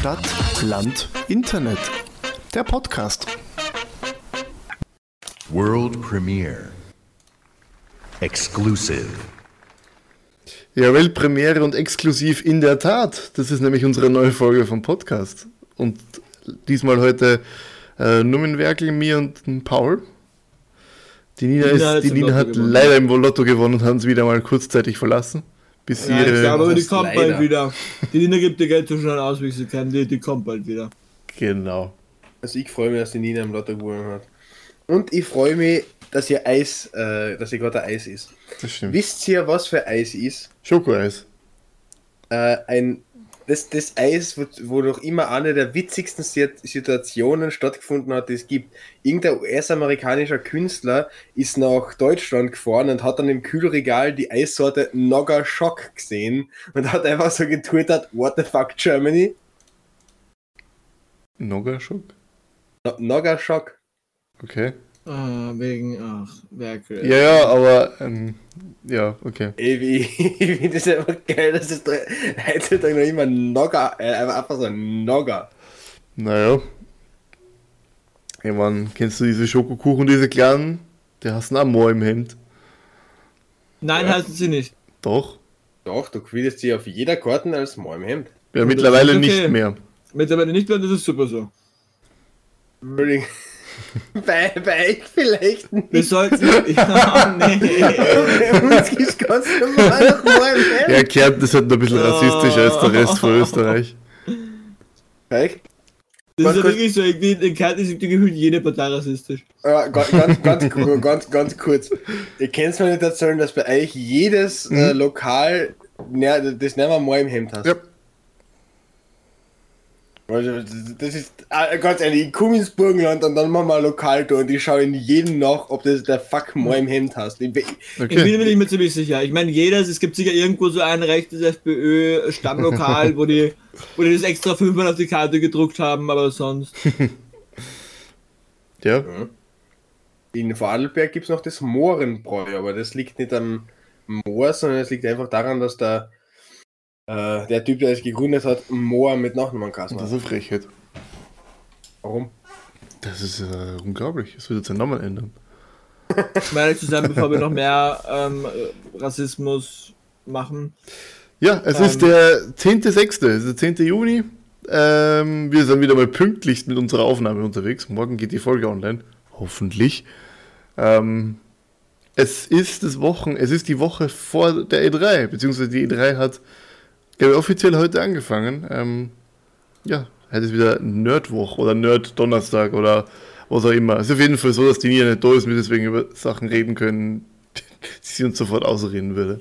Stadt, Land, Internet. Der Podcast. World Premiere. Exclusive. Ja, Weltpremiere und exklusiv in der Tat. Das ist nämlich unsere neue Folge vom Podcast. Und diesmal heute äh, nur mit Werkel, mir und Paul. Die Nina, Nina ist, hat die Nina hat gewonnen. leider im Lotto gewonnen und hat uns wieder mal kurzzeitig verlassen. Bis Ja, ich ihre, glaube, aber die kommt leider. bald wieder. Die Nina gibt ihr Geld so schnell aus, wie sie kann. Die, die kommt bald wieder. Genau. Also ich freue mich, dass die Nina im Lotto gewonnen hat. Und ich freue mich, dass ihr Eis, äh, dass ihr gerade Eis ist. Das stimmt. Wisst ihr, was für Eis ist? Schokoeis. Äh, ein, das, das Eis, wo, wo noch immer eine der witzigsten Sit- Situationen stattgefunden hat, die es gibt. Irgendein US-amerikanischer Künstler ist nach Deutschland gefahren und hat dann im Kühlregal die Eissorte Nogger Shock gesehen und hat einfach so getwittert, what the fuck Germany? Nogaschock? No Nogger Shock. Okay. Ah, wegen, ach, Werke. Ja, ja, aber ähm, ja, okay. Ey, wie, ich finde das einfach geil, dass es heutzutage noch immer Nogger, äh, einfach so ein Nogger. Naja. Ich mein, kennst du diese Schokokuchen, diese kleinen? Die hast du auch mal im Hemd. Nein, Ja. heißen sie nicht. Doch. Doch, du findest sie auf jeder Karten als Mal im Hemd. Ja, mittlerweile okay. nicht mehr. Mittlerweile nicht mehr, das ist super so. Entschuldigung. Bei, bei euch vielleicht Wir nicht. sollten. ja, nee. Bei uns ist ganz normal noch mal im Hemd. Ja, Kärnten ist halt noch ein bisschen rassistischer als der Rest von Österreich. Bei euch? Das ist ja wirklich so. Irgendwie in Kärnten ist irgendwie gefühlt jede Partei rassistisch. Äh, ganz, ganz, ganz, ganz, ganz kurz. Ihr könnt mir nicht erzählen, dass bei euch jedes äh, Lokal ne, das nicht mal im Hemd hast. Ja. Das- ist, äh, ganz ehrlich, ich komme ins Burgenland und dann machen wir ein Lokal da und ich schaue in jeden nach, ob das der Fuck mal im Hemd hast. Ich, ich, Ich bin Okay. mir nicht mehr ziemlich sicher. Ich meine, jedes, es gibt sicher irgendwo so ein rechtes FPÖ-Stammlokal, wo die, wo die das extra fünfmal auf die Karte gedruckt haben, aber sonst. Ja. in Vorarlberg gibt es noch das Mohrenbräu, aber das liegt nicht am Moor, sondern es liegt einfach daran, dass der, äh, der Typ, der es gegründet hat, Moor mit Nachnamen Kassen Das hat. ist eine Frechheit. Warum? Das ist äh, unglaublich. Es wird jetzt seinen Namen ändern. Ehrlich zu sein, bevor wir noch mehr ähm, Rassismus machen. Ja, es Ähm. ist der 10.6., es ist der 10. Juni. Ähm, wir sind wieder mal pünktlich mit unserer Aufnahme unterwegs. Morgen geht die Folge online. Hoffentlich. Ähm, es ist das Wochen, es ist die Woche vor der E3, beziehungsweise die E3 hat ich, offiziell heute angefangen. Ähm, ja, heute ist wieder Nerdwoch oder Nerd-Donnerstag oder was auch immer. Es ist auf jeden Fall so, dass die Nia nicht da ist, wir deswegen über Sachen reden können, die sie uns sofort ausreden würde.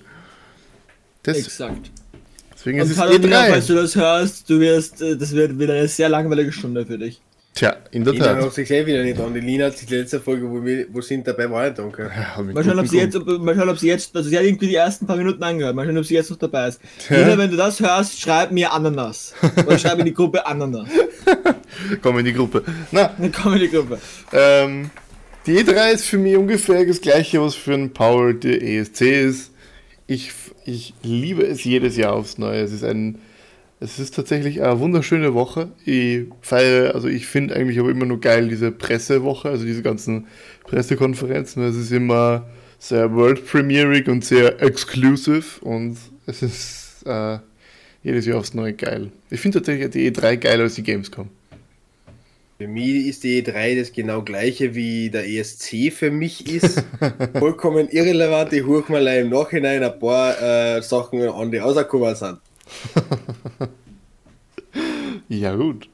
Das, Exakt. deswegen Und ist es Carlo, Digga, E3. falls du das hörst, du wirst, äh, das wird wieder eine sehr langweilige Stunde für dich. Tja, in der Lina Tat. hat sich eh wieder nicht an. Die Lina hat sich die letzte Folge, wo wir wo sind dabei war, nicht danke. Ja, Mal schauen, ob sie jetzt, ob, mal schauen, ob sie jetzt, also sie hat irgendwie die ersten paar Minuten angehört, mal schauen, ob sie jetzt noch dabei ist. Ja. Lina, wenn du das hörst, schreib mir Ananas. Oder schreib in die Gruppe Ananas. Komm in die Gruppe. Na, Dann komm in die Gruppe. ähm, die E3 ist für mich ungefähr das gleiche, was für einen Paul der ESC ist. Ich, ich liebe es jedes Jahr aufs Neue. Es ist ein, es ist tatsächlich eine wunderschöne Woche. Ich feiere, also ich finde eigentlich aber immer nur geil diese Pressewoche, also diese ganzen Pressekonferenzen. Es ist immer sehr world premierig und sehr exclusive und es ist äh, jedes Jahr aufs Neue geil. Ich finde tatsächlich die E3 geiler als die Gamescom. Für mich ist die E3 das genau gleiche wie der ESC für mich ist. Vollkommen irrelevant. Ich hole mal im Nachhinein ein paar äh, Sachen an, die rausgekommen sind. Ja, gut.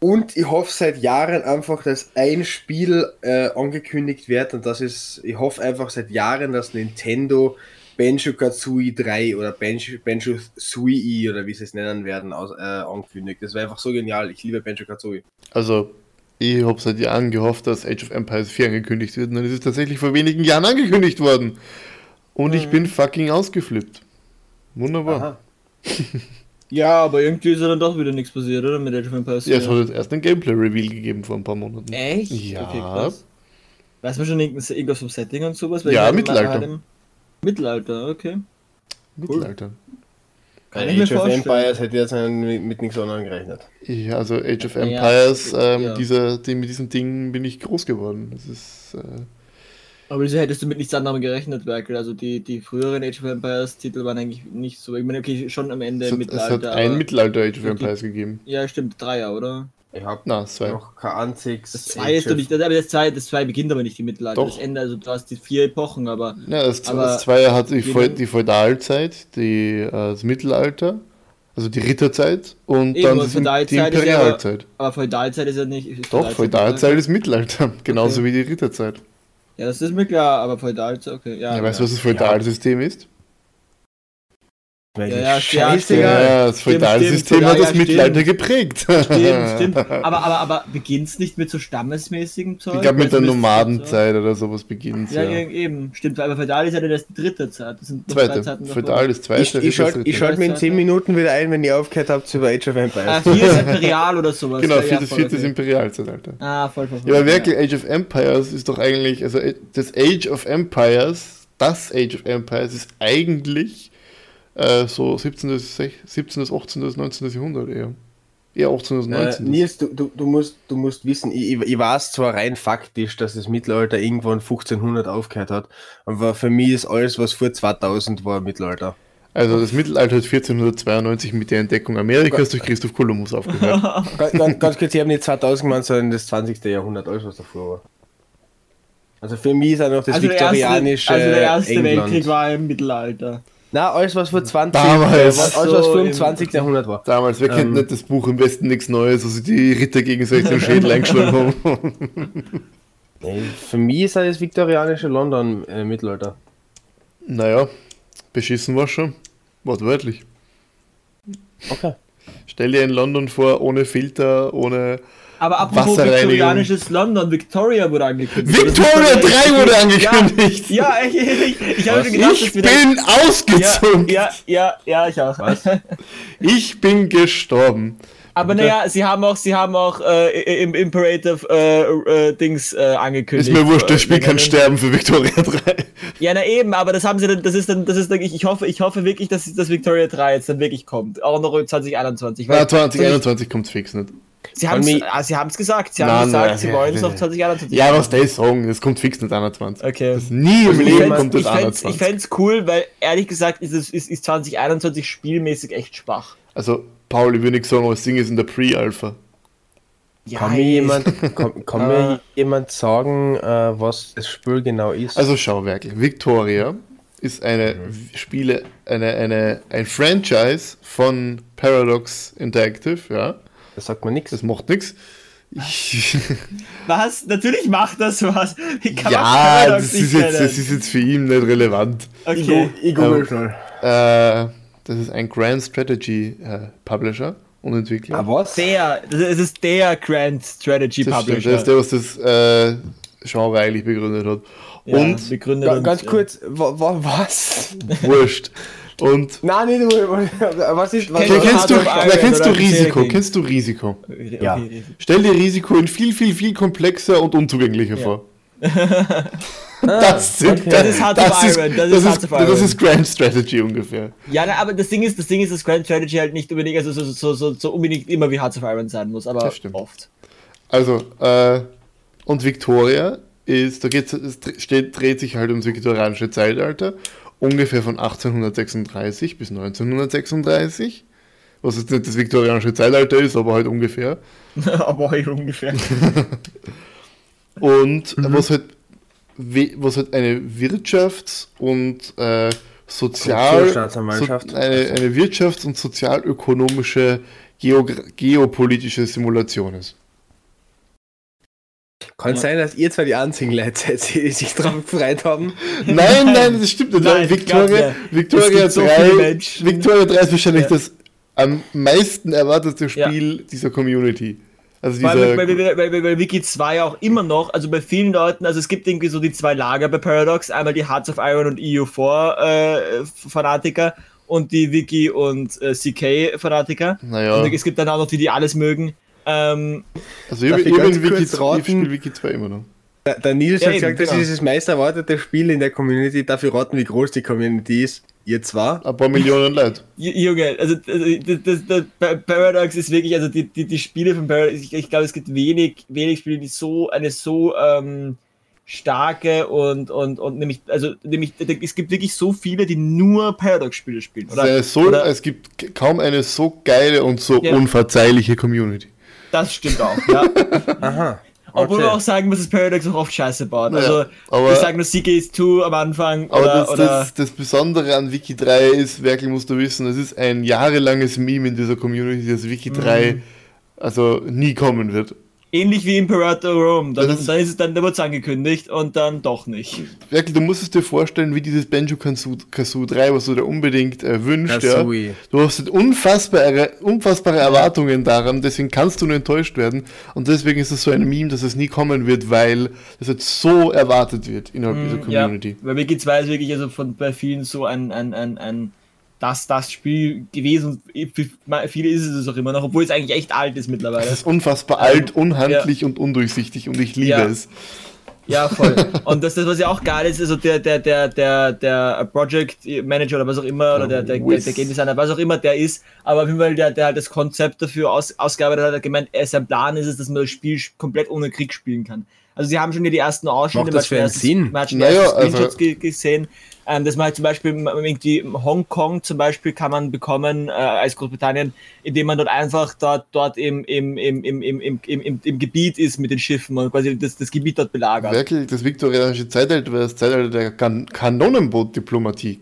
Und ich hoffe seit Jahren einfach, dass ein Spiel äh, angekündigt wird und das ist, ich hoffe einfach seit Jahren, dass Nintendo Banjo Kazooie 3 oder Banjo, Banjo Suii oder wie sie es nennen werden, aus, äh, ankündigt. Das wäre einfach so genial. Ich liebe Banjo Kazooie. Also, ich habe seit Jahren gehofft, dass Age of Empires 4 angekündigt wird und dann ist es tatsächlich vor wenigen Jahren angekündigt worden. Und ich bin fucking ausgeflippt. Wunderbar. Aha. Ja, aber irgendwie ist ja dann doch wieder nichts passiert, oder? Mit Age of Empires. Ja, es hat jetzt erst ein Gameplay-Reveal gegeben vor ein paar Monaten. Echt? Ja. Okay, krass. Weiß man schon irgendwas vom Setting und sowas? Ja, Mittelalter. im- Mittelalter, okay. Mittelalter. Kann ich mir Age of vorstellen. Empires hätte jetzt mit, mit nichts anderem gerechnet. Ja, also Age of Ja, Empires, ähm, ja. dieser, die, mit diesem Ding bin ich groß geworden. Das ist, äh, Aber wieso hättest du mit nichts anderem gerechnet, Werkel? Also die, die früheren Age of Empires Titel waren eigentlich nicht so. Ich meine, okay, schon am Ende es, hat, es Mittelalter. hat ein aber- Mittelalter Age of die- Empires gegeben. Ja, stimmt, Dreier, oder? Ich habe Na, zwei. noch kein einziges. Das zwei ist doch nicht, das, aber das zwei, das zwei beginnt aber nicht die Mittelalter. Doch. Das Ende, also du hast die vier Epochen, aber Ja, das, Aber das Zweier hat die, die Feudalzeit, die, äh, das Mittelalter, also die Ritterzeit und Eben, dann und die Feudalzeit ist ja aber- Imperialzeit. aber Feudalzeit ist ja nicht. Ist Doch, Feudalzeit ist Mittelalter, genauso wie die Ritterzeit. Ja, das ist mir klar, aber Feudalzeit, okay. Ja, Ja, weißt du, was das Feudalsystem ist? Weil Ja, ja, Scheißegal. Ja, das Stimmt, Feudalsystem hat Ja, das ja, Mittelalter geprägt. Stimmt, stimmt. Aber, aber, aber beginnt's nicht mit so stammesmäßigen Zeug? Ich glaube, mit Weißt der das- Nomadenzeit oder sowas beginnt Ja, ja. ja, eben. Stimmt, aber Feudal ist ja das die dritte Zeit. Das sind noch Zweite. drei Zeiten. Feudal ist zweite. Ich, ich schalte schalt mir in 10 Minuten wieder ein, wenn ihr aufgehört habt über Age of Ah, Empires. vier ist Imperial oder sowas. Genau, ja, viertes, viertes okay. Imperialzeitalter. Ah, voll, voll, voll. Ja, aber wirklich, Age of Empires ist doch eigentlich, also das Age of Empires, das Age of Empires ist eigentlich äh, so 17., sech- 17., 18., 19. Jahrhundert eher. Eher 18. und Äh, 19. Nils, du, du, du, musst, du musst wissen, ich, ich, weiß zwar rein faktisch, dass das Mittelalter irgendwann 1500 aufgehört hat, aber für mich ist alles, was vor 2000 war, Mittelalter. also das Mittelalter hat 1492 mit der Entdeckung Amerikas durch Christoph Kolumbus aufgehört. Ganz, ganz, ganz kurz, ich habe nicht 2000 gemeint, sondern das 20. Jahrhundert, alles was davor war. Also für mich ist auch noch das also, der erste, viktorianische also der erste England. Weltkrieg war im Mittelalter. Na, alles was vor 20, Damals. was, alles was So, vor dem im- 20. Jahrhundert war. Damals, wer kennt Ähm. nicht das Buch im Westen nichts Neues, also die Ritter gegenseitig den Schädel eingeschlagen haben. Nee, für mich ist das viktorianische London äh, Mittelalter. naja, beschissen war schon. Wortwörtlich. Okay. Stell dir in London vor, ohne Filter, ohne Aber apropos viktorianisches London, Victoria wurde angekündigt. Victoria Das ist 3 wurde angekündigt. Ja, ja ich, ich, ich habe gedacht, ich bin ausgezogen. ja, ja, ja, ich auch. Was? Ich bin gestorben. Aber naja, sie haben auch, sie haben auch äh, im Imperative äh, äh, Dings äh, angekündigt. Ist mir wurscht, das Äh, Spiel kann sterben für Victoria 3. Ja, na eben, aber das haben sie dann, das ist dann, das ist dann, ich, ich hoffe, ich hoffe wirklich, dass das Victoria 3 jetzt dann wirklich kommt. Auch noch 2021. Na, Weil 2021 kommt's fix nicht. Sie haben Von ah, sie gesagt, sie haben gesagt, nein, sie wollen es auf ja. 2021. Ja, was die sagen, das kommt fix nicht 21. Okay. Das nie im Also ich Leben fänd's- kommt das ich fänd's, ich 21. fänd's cool, weil ehrlich gesagt ist, es, ist, ist 2021 spielmäßig echt schwach. Also, Paul, ich würde nicht sagen, aber das Ding ist in der Pre-Alpha. Ja, Kann mir jemand, kann, kann mir jemand sagen, äh, was das Spiel genau ist? Also schau, Werkel. Victoria ist eine Spiele, eine, eine, ein Franchise von Paradox Interactive, ja. Das sagt man nichts. Das macht nichts. Ich, Was? Natürlich macht das was. Ja, das nicht ist, jetzt, das ist jetzt für ihn nicht relevant. Okay. ich google google schnell. Äh, das ist ein Grand Strategy äh, Publisher und Entwickler. Ah, was? Der, das ist- es ist der Grand Strategy das stimmt, Publisher. das ist der, was das äh, Genre eigentlich begründet hat. Ja, und begründet und- ganz kurz, wa, wa, was? wurscht. Und Nein, nicht nur. Was ist. Was, Hard kennst du, wer kennst du Risiko? Kennst du Risiko? Ja. okay. Stell dir Risiko in viel, viel, viel komplexer und unzugänglicher Ja. vor. das, sind, okay. Das ist Heart of das ist, Iron, das das ist ist, Heart of das Iron. ist Grand Strategy ungefähr. Ja, na, aber das Ding ist, das Ding ist, dass Grand Strategy halt nicht unbedingt, also so, so, so, so unbedingt immer wie Hearts of Iron sein muss, aber Das stimmt. oft. Also, äh, und Victoria ist, da geht's, es dre- steht, dreht sich halt ums viktorianische Zeitalter, ungefähr von 1836 bis 1936. Was jetzt nicht das viktorianische Zeitalter ist, aber halt ungefähr. aber halt ungefähr. Und was halt was halt eine Wirtschafts- und äh, Sozial so, eine, eine Wirtschafts- und sozialökonomische Geogra- geopolitische Simulation ist. Kann Ja. sein, dass ihr zwar die einzigen Leute seid, die sich drauf gefreut haben. Nein, nein, das stimmt nicht. Nein, Victoria. Victoria, Es gibt so 3, viele Menschen. Victoria 3 ist wahrscheinlich Ja. das am meisten erwartete Ja. Spiel dieser Community. Also Weil, dieser, weil, weil, weil, weil Wiki 2 auch immer noch, also bei vielen Leuten, also es gibt irgendwie so die zwei Lager bei Paradox, einmal die Hearts of Iron und EU4 äh, Fanatiker und die Wiki und äh, CK Fanatiker. naja, Und es gibt dann auch noch die, die alles mögen. Ähm, also ich, ich, bin Wiki, ich spiele Wiki 2 immer noch. Der, der Nils Ja, hat eben, gesagt, das genau. ist das meist erwartete Spiel in der Community. Dafür raten, wie groß die Community ist. Ihr zwar? Ein paar Millionen Leute. Junge, also also, das, das, das, Pa- Paradox ist wirklich, also die, die, die Spiele von Paradox, ich, ich glaube, es gibt wenig, wenig Spiele, die so eine so ähm, starke und, und, und nämlich, also nämlich, es gibt wirklich so viele, die nur Paradox-Spiele spielen. Es, ist eine so, oder? es gibt kaum eine so geile und so Ja. unverzeihliche Community. Das stimmt auch, ja. Aha. Obwohl Okay. man auch sagen muss, dass Paradox auch oft Scheiße baut. Also, aber- ich sage nur CK2 am Anfang Aber oder, das, oder das, das Besondere an Wiki 3 ist, wirklich musst du wissen, es ist ein jahrelanges Meme in dieser Community, dass Wiki 3 Mhm. also nie kommen wird. Ähnlich wie Imperator Rome. Dann, Das ist- dann ist es dann, da wird es angekündigt und dann doch nicht. Wirklich, du musst es dir vorstellen, wie dieses Banjo Kazoo 3, was du dir unbedingt äh, wünschst. Ja. Du hast halt unfassbare, unfassbare Erwartungen daran, deswegen kannst du nur enttäuscht werden. Und deswegen ist es so ein Meme, dass es nie kommen wird, weil es jetzt so erwartet wird innerhalb dieser Ja, Community. weil Wiki 2 ist wirklich also von bei vielen so ein, ein, ein, ein das, das Spiel gewesen und für viele ist es auch immer noch, obwohl es eigentlich echt alt ist mittlerweile. Es ist unfassbar alt, unhandlich und undurchsichtig und ich liebe Ja. es. Ja, voll. Und das, das, was ja auch geil ist, also der, der, der, der, der Project Manager oder was auch immer, oder der, der, der, der Game Designer, was auch immer der ist, aber auf jeden Fall der, der halt das Konzept dafür aus, ausgearbeitet hat, hat gemeint, er, sein Plan ist es, dass man das Spiel komplett ohne Krieg spielen kann. Also sie haben schon ja die ersten Ausschnitte, Macht das für einen Sinn? man hat schon Naja, erste Screenshots also- ge gesehen, ähm, dass man halt zum Beispiel irgendwie Hongkong zum Beispiel kann man bekommen äh, als Großbritannien, indem man dort einfach dort, dort im, im, im, im, im, im, im, im Gebiet ist mit den Schiffen und quasi das, das Gebiet dort belagert. Wirklich, das viktorianische Zeitalter war das Zeitalter der kan Kanonenbootdiplomatie.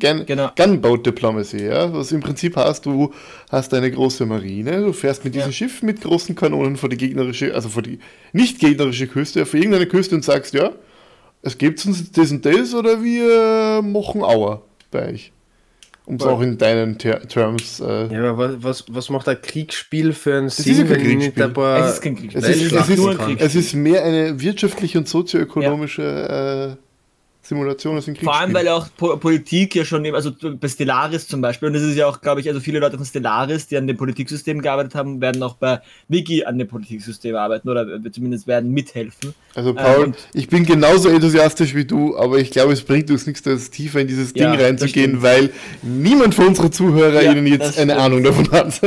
Gun, genau. Gunboat Diplomacy, ja. Was im Prinzip hast du hast eine große Marine, du fährst mit diesem ja. Schiff mit großen Kanonen vor die gegnerische, also vor die nicht gegnerische Küste, vor irgendeine Küste und sagst, ja, es gibt uns das und das oder wir machen Auer bei euch. Um es auch in deinen Ter Terms äh, Ja, aber was, was, macht ein Kriegsspiel für einen ist ja kein wenn nicht Kriegsspiel. ein paar Es ist kein Kriegsspiel. Es ist, es, ist, es ist mehr eine wirtschaftliche und sozioökonomische äh, Simulation als ein Kriegsspiel. Vor allem, weil ja auch Po- Politik ja schon, eben- also bei Stellaris zum Beispiel, und das ist ja auch, glaube ich, also viele Leute von Stellaris, die an dem Politiksystem gearbeitet haben, werden auch bei Wiki an dem Politiksystem arbeiten oder äh, zumindest werden mithelfen. Also Paul, und- ich bin genauso enthusiastisch wie du, aber ich glaube, es bringt uns nichts, das tiefer in dieses Ja, Ding reinzugehen, weil niemand von unseren Zuhörern Ja, jetzt eine stimmt. Ahnung davon hat.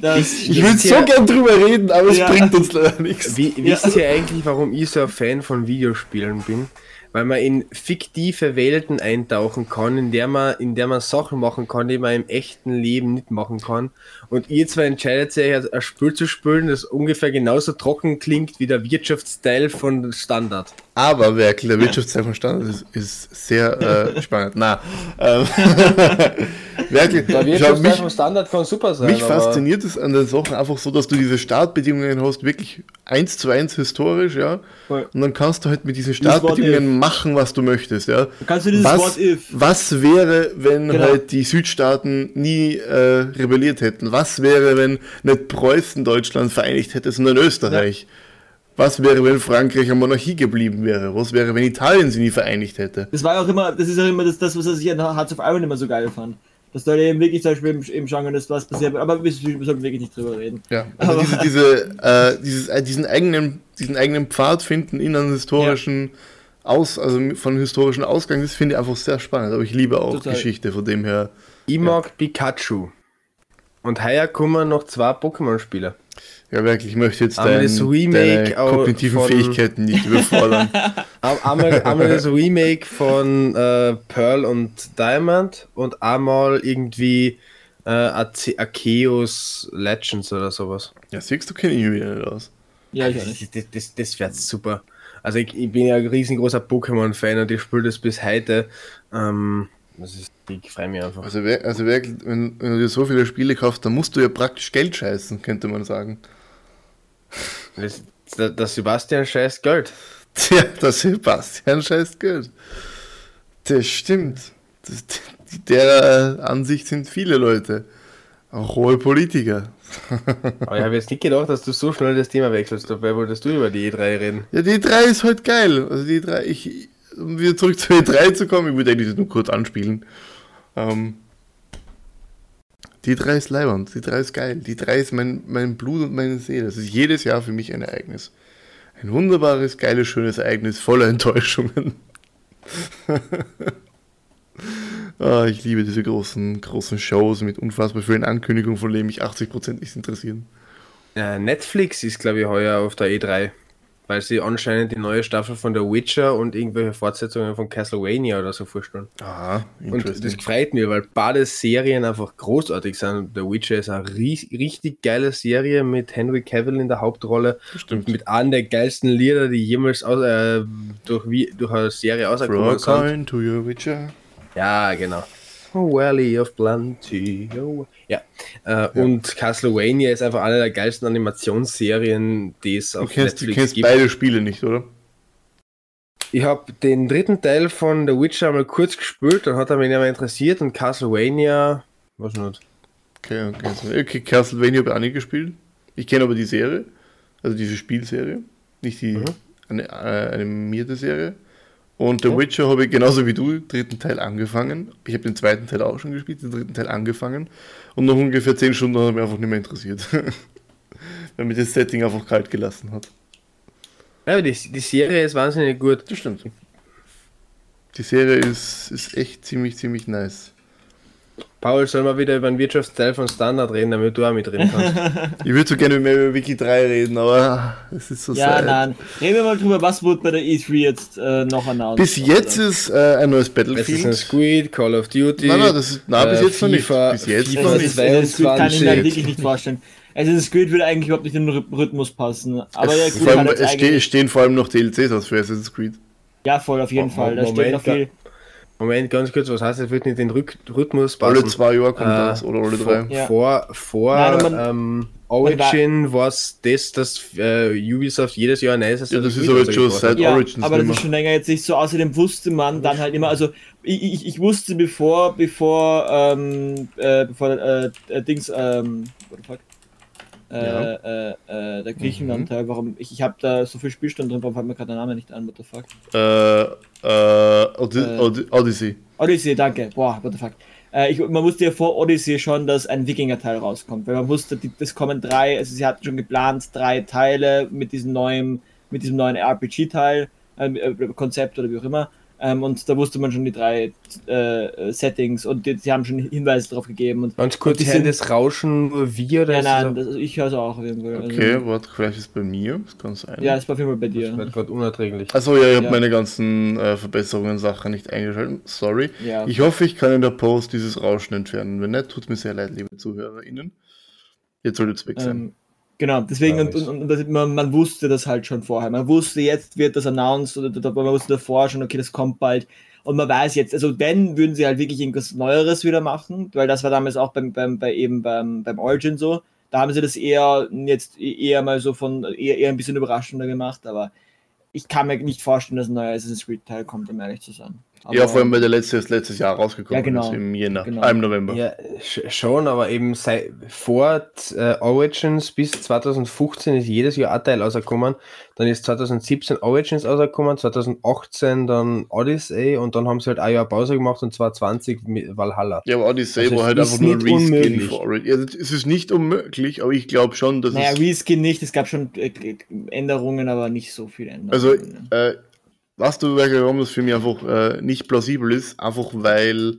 Das, Ich würde so gern drüber reden, aber es Ja. bringt uns leider nichts. Wie, Ja. Wisst ihr eigentlich, warum ich so ein Fan von Videospielen bin? Weil man in fiktive Welten eintauchen kann, in der man, in der man Sachen machen kann, die man im echten Leben nicht machen kann. Und ihr zwei entscheidet sich, ein ein Spiel zu spielen, das ungefähr genauso trocken klingt wie der Wirtschaftsteil von Standard. Aber wirklich, der Wirtschaftsteil von Standard ist, ist sehr äh, spannend. Na, ähm, wirklich, schau, mich, Standard kann super sein. mich fasziniert es an den Sachen einfach so, dass du diese Startbedingungen hast, wirklich eins zu eins historisch, ja. Und dann kannst du halt mit diesen. Startbedingungen machen, was du möchtest, ja. Kannst du dieses was, What if? was wäre, wenn Genau. halt die Südstaaten nie äh, rebelliert hätten? Was wäre, wenn nicht Preußen Deutschland vereinigt hätte, sondern Österreich? Was wäre, wenn Frankreich eine Monarchie geblieben wäre? Was wäre, wenn Italien sie nie vereinigt hätte? Das war ja auch immer, das ist auch immer das, das was ich an Hearts of Iron immer so geil fand. Dass da eben wirklich zum Beispiel im, im Genre ist, was passiert, aber wir, wir sollten wirklich nicht drüber reden. Ja, also Aber- diese, diese, äh, dieses, äh, diesen, eigenen, diesen eigenen Pfad finden in einem historischen Aus, also von historischen Ausgang, das finde ich einfach sehr spannend. Aber ich liebe auch Total. Geschichte, von dem her. Ich mag Pikachu. Und heuer kommen noch zwei Pokémon-Spieler. Ja, wirklich, ich möchte jetzt Aber dein, das Remake deine auch kognitiven von- Fähigkeiten nicht überfordern. Ein- Einmal, einmal das Remake von äh, Pearl und Diamond und einmal irgendwie äh, Arce- Arceus Legends oder sowas. ja, siehst du, kenne ich mich wieder nicht aus. Ja, ich auch nicht. Das, das, das wird super. Also ich, ich bin ja ein riesengroßer Pokémon-Fan und ich spiele das bis heute. Ähm, das ist, ich freue mich einfach. Also, also wirklich, wenn, wenn du dir so viele Spiele kaufst, dann musst du ja praktisch Geld scheißen, könnte man sagen. Das, der, der Sebastian scheißt Geld. Tja, der Sebastian scheißt Geld. Das stimmt. Das, der Ansicht sind viele Leute. Auch hohe Politiker. Aber ich habe jetzt nicht gedacht, dass du so schnell das Thema wechselst. Dabei wolltest du über die E3 reden. Ja, die 3 ist halt geil. Also die 3, ich, um wieder zurück zu E3 zu kommen, ich würde eigentlich das nur kurz anspielen. Ähm, die 3 ist leibend, die 3 ist geil. Die 3 ist mein, mein Blut und meine Seele. Das ist jedes Jahr für mich ein Ereignis. Ein wunderbares, geiles, schönes Ereignis voller Enttäuschungen. Ah, ich liebe diese großen, großen Shows mit unfassbar vielen Ankündigungen, von denen mich 80% nicht interessieren. Netflix ist, glaube ich, heuer auf der E3, weil sie anscheinend die neue Staffel von The Witcher und irgendwelche Fortsetzungen von Castlevania oder so vorstellen. Ah, Und das freut mich, weil beide Serien einfach großartig sind. The Witcher ist eine richtig geile Serie mit Henry Cavill in der Hauptrolle. Stimmt. Mit einem der geilsten Lieder, die jemals aus, äh, durch, wie, durch eine Serie Throw a rausgekommen sind. coin to your Witcher. Ja, genau. Oh, Valley of Plenty. Oh. Ja. Äh, Und Castlevania ist einfach eine der geilsten Animationsserien, die es Du auf kennst, du Netflix kennst gibt. beide Spiele nicht, oder? Ich habe den dritten Teil von The Witcher mal kurz gespielt, dann hat er mich nicht mehr interessiert und Castlevania, was nicht. Okay, okay. Okay Castlevania habe ich auch nicht gespielt. Ich kenne aber die Serie, also diese Spielserie, nicht die Mhm. eine, äh, animierte Serie. Und The Witcher habe ich genauso wie du den dritten Teil angefangen. Ich habe den zweiten Teil auch schon gespielt, den dritten Teil angefangen. Und nach ungefähr 10 Stunden hat er mich einfach nicht mehr interessiert. Weil mich das Setting einfach kalt gelassen hat. Ja, die, die Serie ist wahnsinnig gut. Das stimmt. Die Serie ist, ist echt ziemlich, ziemlich nice. Paul, soll mal wieder über den Wirtschaftsteil von Standard reden, damit du auch mitreden kannst. Ich würde so gerne mehr über Wiki 3 reden, aber es ist so Ja, sad. nein. Reden wir mal drüber, was wurde bei der E3 jetzt äh, noch announced? Bis jetzt ist äh, ein neues Battlefield. Assassin's Creed, Call of Duty. Nein, nein, das ist, nein, bis äh, jetzt noch nicht. FIFA, Bis jetzt FIFA noch nicht. ist, Assassin's Creed kann ich mir halt 22. wirklich nicht vorstellen. Assassin's Creed würde eigentlich überhaupt nicht in den Rhy- Rhythmus passen. Aber ja, es, gut, vor allem, es stehen vor allem noch DLCs aus für Assassin's Creed. Ja, voll, auf jeden Mo- Fall. Da steht Moment, noch viel. Moment, ganz kurz, was heißt, es wird nicht den Rhyk Rhythmus Alle passen? zwei Jahre kommt Äh, das, oder alle drei. Ja. Vor, vor Nein, man- ähm, Origin war es das, dass äh, Ubisoft jedes Jahr ein neues Ja, das ist aber jetzt schon seit Ja, Origins aber das ist schon länger jetzt nicht so. Außerdem wusste man dann halt immer, also ich, ich, ich wusste bevor, bevor, ähm, äh, bevor äh, äh, Dings, ähm, what the fuck? Äh, Ja. äh, äh, der Mhm. Griechenland-Teil, warum, ich, ich habe da so viel Spielstand drin, warum fällt mir gerade der Name nicht an, what the fuck? Äh, äh. Odi Odyssey. Odyssey, danke. Boah, what the fuck. Ich, man wusste ja vor Odyssey schon, dass ein Wikinger-Teil rauskommt, weil man wusste, die, das kommen drei, also sie hatten schon geplant, drei Teile mit diesem neuen, mit diesem neuen RPG-Teil, ähm, äh, Konzept oder wie auch immer. Ähm, und da wusste man schon die drei äh, Settings und die, sie haben schon Hinweise darauf gegeben. Und, Ganz kurz, und die hören sind, das Rauschen nur wir oder ja, ist nein, das, das, ich höre es auch auf jeden Fall. Okay, Also, warte, vielleicht ist es bei mir. Das kann sein. ja, das war auf jeden Fall bei das dir. wird gerade unerträglich. Achso, ja, ich habe Ja. meine ganzen äh, Verbesserungen Sachen nicht eingeschaltet. Sorry. Ja. Ich hoffe, ich kann in der Post dieses Rauschen entfernen. Wenn nicht, tut mir sehr leid, liebe ZuhörerInnen. Jetzt sollte es weg sein. Ähm, genau, deswegen, und, und, und man, man wusste das halt schon vorher. Man wusste, jetzt wird das announced, oder man wusste davor schon, okay, das kommt bald. Und man weiß jetzt, also wenn, würden sie halt wirklich irgendwas Neueres wieder machen, weil das war damals auch beim, beim, bei eben beim, beim Origin so. Da haben sie das eher jetzt eher mal so von, eher, eher ein bisschen überraschender gemacht, aber ich kann mir nicht vorstellen, dass ein neuer Assassin's Creed Teil kommt, um ehrlich zu sein. Aber, ja, vor allem, weil der letzte ist letztes Jahr rausgekommen Ja, genau. ist, im Jänner, Genau. im November. Ja, sch- schon, aber eben seit, vor äh, Origins bis 2015 ist jedes Jahr ein Teil rausgekommen. Dann ist 2017 Origins rausgekommen, 2018 dann Odyssey und dann haben sie halt ein Jahr Pause gemacht und 2020 mit Valhalla. Ja, aber Odyssey Also war halt einfach nur ein nicht Reskin unmöglich. für Origin. Ja, es ist nicht unmöglich, aber ich glaube schon, dass Naja, es. Reskin nicht, es gab schon äh, Änderungen, aber nicht so viele Änderungen. Also, äh, weißt du, welcher warum das für mich einfach äh, nicht plausibel ist? Einfach weil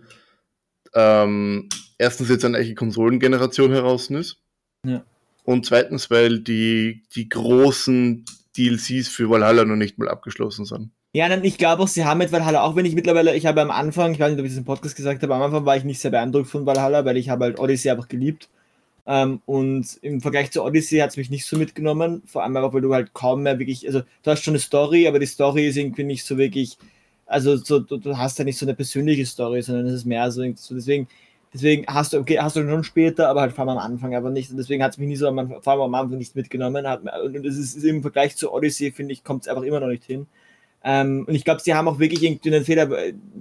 ähm, erstens jetzt eine echte Konsolengeneration heraus ist. Ja. Und zweitens, weil die, die großen DLCs für Valhalla noch nicht mal abgeschlossen sind. Ja, dann, ich glaube auch, sie haben mit Valhalla, auch wenn ich mittlerweile, ich habe am Anfang, ich weiß nicht, ob ich das im Podcast gesagt habe, am Anfang war ich nicht sehr beeindruckt von Valhalla, weil ich habe halt Odyssey einfach geliebt. Ähm, und im Vergleich zu Odyssey hat es mich nicht so mitgenommen, vor allem einfach, weil du halt kaum mehr wirklich, also du hast schon eine Story, aber die Story ist irgendwie nicht so wirklich, also so, du, du hast ja nicht so eine persönliche Story, sondern es ist mehr so, so deswegen, deswegen hast du, okay, hast du schon später, aber halt vor allem am Anfang aber nicht. Und deswegen hat es mich nie so am, vor allem am Anfang nicht mitgenommen. Hat, und und es ist, ist im Vergleich zu Odyssey, finde ich, kommt es einfach immer noch nicht hin. Ähm, und ich glaube, sie haben auch wirklich irgendwie einen Fehler,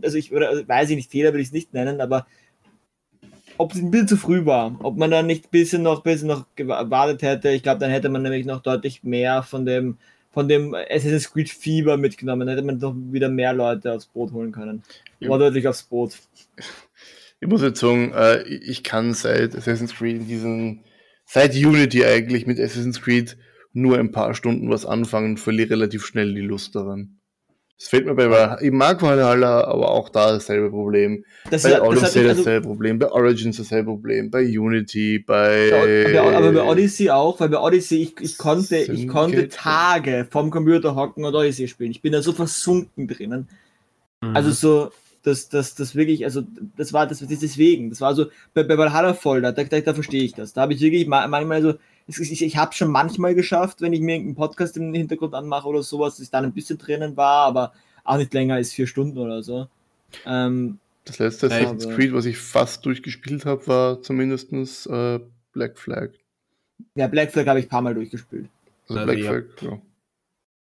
also ich oder also weiß ich nicht, Fehler will ich es nicht nennen, aber ob es ein bisschen zu früh war, ob man dann nicht ein bisschen noch, bisschen noch gewartet hätte, ich glaube, dann hätte man nämlich noch deutlich mehr von dem, von dem Assassin's Creed Fieber mitgenommen, dann hätte man noch wieder mehr Leute aufs Boot holen können. Ja. Oder deutlich aufs Boot. Ich muss jetzt sagen, äh, ich kann seit Assassin's Creed diesen, seit Unity eigentlich mit Assassin's Creed nur ein paar Stunden was anfangen und verliere relativ schnell die Lust daran. Das fällt mir bei, bei ich mag Valhalla, aber auch da dasselbe Problem. Das bei ist- das Odyssey mich- also- dasselbe Problem, bei Origins dasselbe Problem, bei Unity, bei... aber, aber bei Odyssey auch, weil bei Odyssey ich, ich konnte, ich konnte Tage vom Computer hocken und Odyssey spielen. Ich bin da so versunken drinnen. Mhm. Also so, das, das, das wirklich, also das war das, das deswegen. Das war so bei, bei Valhalla voll, da, da, da verstehe ich das. Da habe ich wirklich ma- manchmal so, es ich, ich habe schon manchmal geschafft, wenn ich mir einen Podcast im Hintergrund anmache oder sowas, dass ich dann ein bisschen drinnen war, aber auch nicht länger als vier Stunden oder so. Ähm, Das letzte Assassin's aber- Creed, was ich fast durchgespielt habe, war zumindest äh, Black Flag. ja, Black Flag habe ich ein paar Mal durchgespielt. Also Black ja. Flag, ja.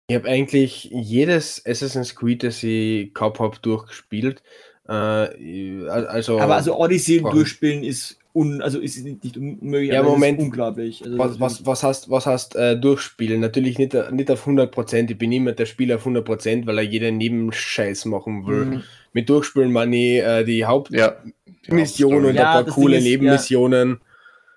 Ich habe eigentlich jedes Assassin's Creed, das ich gehabt habe, durchgespielt. Äh, also, Aber also Odyssey Boah. durchspielen ist un, also ist nicht nicht unmöglich, Ja, aber es Moment. ist unglaublich. Also das was, was, was hast was hast äh, durchspielen? Natürlich nicht, nicht auf 100%. Ich bin niemand der Spieler auf 100%, weil er jeden Nebenscheiß machen will. Mhm. Mit durchspielen meine ich äh, die Ja. Hauptmission und Hauptstory. Ja, ein paar coole ist, ja. Nebenmissionen.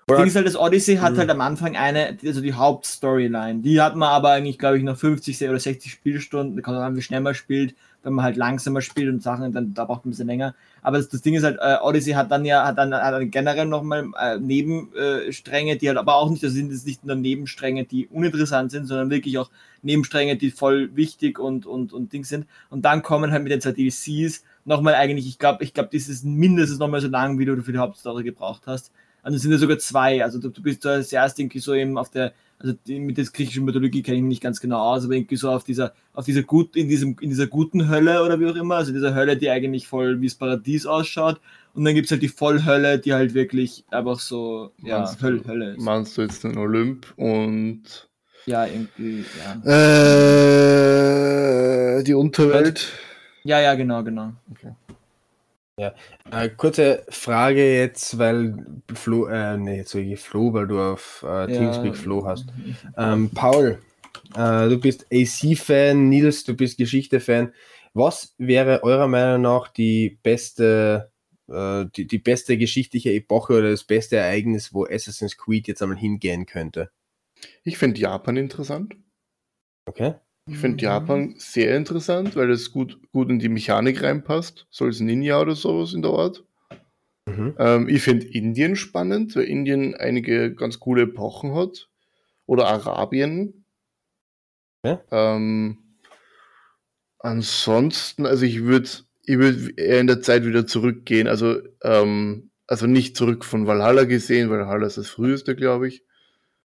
Das Ding ist halt, das Odyssey hat Mhm. halt am Anfang eine, also die Hauptstoryline. Die hat man aber eigentlich, glaube ich, nach 50 oder 60 Spielstunden, da kann man sagen, wie schnell man spielt, wenn man halt langsamer spielt und Sachen, dann da braucht man ein bisschen länger. Aber das, das Ding ist halt, äh, Odyssey hat dann ja, hat dann, hat dann generell nochmal äh, Nebenstränge, Stränge, die halt aber auch nicht, das sind jetzt nicht nur Nebenstränge, die uninteressant sind, sondern wirklich auch Nebenstränge, die voll wichtig und, und, und Ding sind. Und dann kommen halt mit den zwei DLCs nochmal eigentlich, ich glaube, ich glaube, das ist mindestens nochmal so lang, wie du für die Hauptstory gebraucht hast. Also sind ja sogar zwei. Also du, du bist zuerst erst irgendwie so eben auf der, also mit der griechischen Mythologie kenne ich mich nicht ganz genau aus, aber irgendwie so auf dieser, auf dieser gut, in diesem, in dieser guten Hölle oder wie auch immer, also dieser Hölle, die eigentlich voll wie das Paradies ausschaut. Und dann gibt es halt die Vollhölle, die halt wirklich einfach so, ja, Meinst du- Hölle, Hölle ist. Meinst du jetzt den Olymp und Ja, irgendwie, ja. äh, die Unterwelt? Ja, ja, genau, genau. Äh, kurze Frage jetzt, weil Flo, äh, nee, jetzt ich Flo, weil du auf äh, Teamspeak Flo hast. Ähm, Paul, äh, du bist AC-Fan, Nils, du bist Geschichte-Fan. Was wäre eurer Meinung nach die beste, äh, die, die beste geschichtliche Epoche oder das beste Ereignis, wo Assassin's Creed jetzt einmal hingehen könnte? Ich finde Japan interessant. Okay. Ich finde Japan sehr interessant, weil es gut, gut in die Mechanik reinpasst. So als Ninja oder sowas in der Art. Mhm. Ähm, ich finde Indien spannend, weil Indien einige ganz coole Epochen hat. Oder Arabien. Ja. Ähm, ansonsten, also ich würde ich würd eher in der Zeit wieder zurückgehen. Also, ähm, also nicht zurück von Valhalla gesehen, weil Valhalla ist das früheste, glaube ich.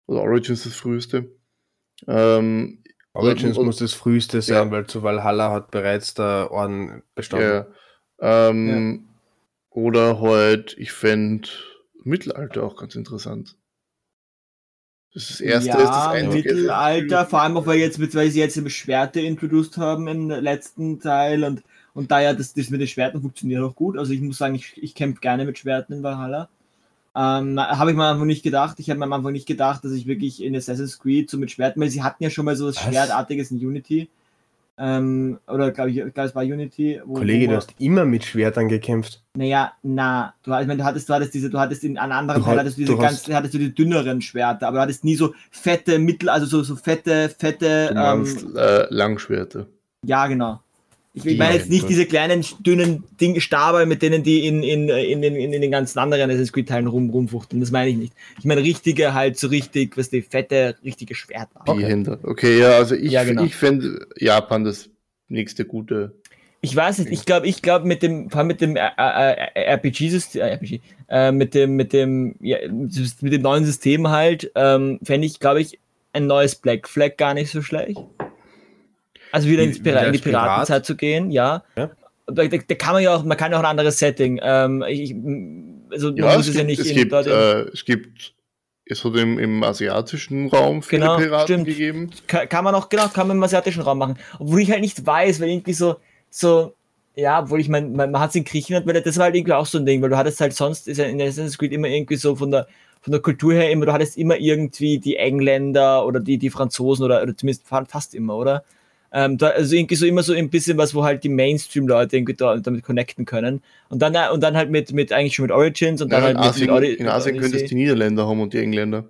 Oder Origins das früheste. Ähm, Origins und- muss das früheste sein, Ja. weil zu Valhalla hat bereits der Orden bestanden. Ja. Ähm, Oder halt, ich fände Mittelalter auch ganz interessant. Das ist das erste, ja, ist das einzige. Mittelalter, vor allem auch weil jetzt mit, weil sie jetzt die Schwerte introduced haben im letzten Teil und, und da ja das, das mit den Schwerten funktioniert auch gut. Also ich muss sagen, ich, ich kämpfe gerne mit Schwerten in Valhalla. Ähm, habe ich mir am Anfang nicht gedacht. Ich habe mir am Anfang nicht gedacht, dass ich wirklich in Assassin's Creed so mit Schwerten, weil sie hatten ja schon mal so was Was? Schwertartiges in Unity. Ähm, oder glaube ich, ich glaube es war Unity. Wo, Kollege, wo, du hast immer mit Schwertern gekämpft. naja, na, du, ich meine, du hattest, du hattest diese, du hattest in einem anderen Du Teil hattest du diese du ganz, hast- hattest du die dünneren Schwerter, aber du hattest nie so fette Mittel, also so, so fette, fette, Du ähm, meinst, äh, Langschwerte. ja genau. Ich, ich Die meine jetzt nicht gut. diese kleinen dünnen Ding, Stabel, mit denen die in, in, in, in, in, den ganzen anderen Assassin's Creed Teilen rum, rumfuchteln. Das meine ich nicht. Ich meine richtige halt so richtig, was die fette, richtige. Die Hände. Okay, ja, also ich, Ja, genau. ich fände Japan das nächste gute. Ich weiß nicht, ich glaube, ich glaube mit dem, vor allem mit dem äh, äh, RPG-System, äh, RPG, äh, mit dem, mit dem, ja, mit dem neuen System halt, ähm, fände ich, glaube ich, ein neues Black Flag gar nicht so schlecht. Also wieder Wie- ins Pira in die als Pirat? Piratenzeit zu gehen, ja. Ja. Da, da, da kann man ja auch, man kann ja auch ein anderes Setting. Ähm, ich, also man Ja, muss es es ja gibt, nicht es in, gibt, äh, es gibt, es hat im, im asiatischen Raum viele Genau, Piraten stimmt. gegeben. kann, kann man auch, genau, kann man im asiatischen Raum machen. Obwohl ich halt nicht weiß, weil irgendwie so, so, ja, obwohl ich mein, man, man hat es in Griechenland, weil das war halt irgendwie auch so ein Ding, weil du hattest halt sonst, ist ja in Assassin's Creed immer irgendwie so von der, von der Kultur her immer, du hattest immer irgendwie die Engländer oder die, die Franzosen oder, oder zumindest fa- fast immer, oder? Ähm, da, also irgendwie so immer so ein bisschen was, wo halt die Mainstream-Leute irgendwie da, damit connecten können. Und dann, äh, und dann halt mit, mit eigentlich schon mit Origins und Ja, dann in halt mit, mit Asien, Odi- in Asien Odyssey. könntest du die Niederländer haben und die Engländer.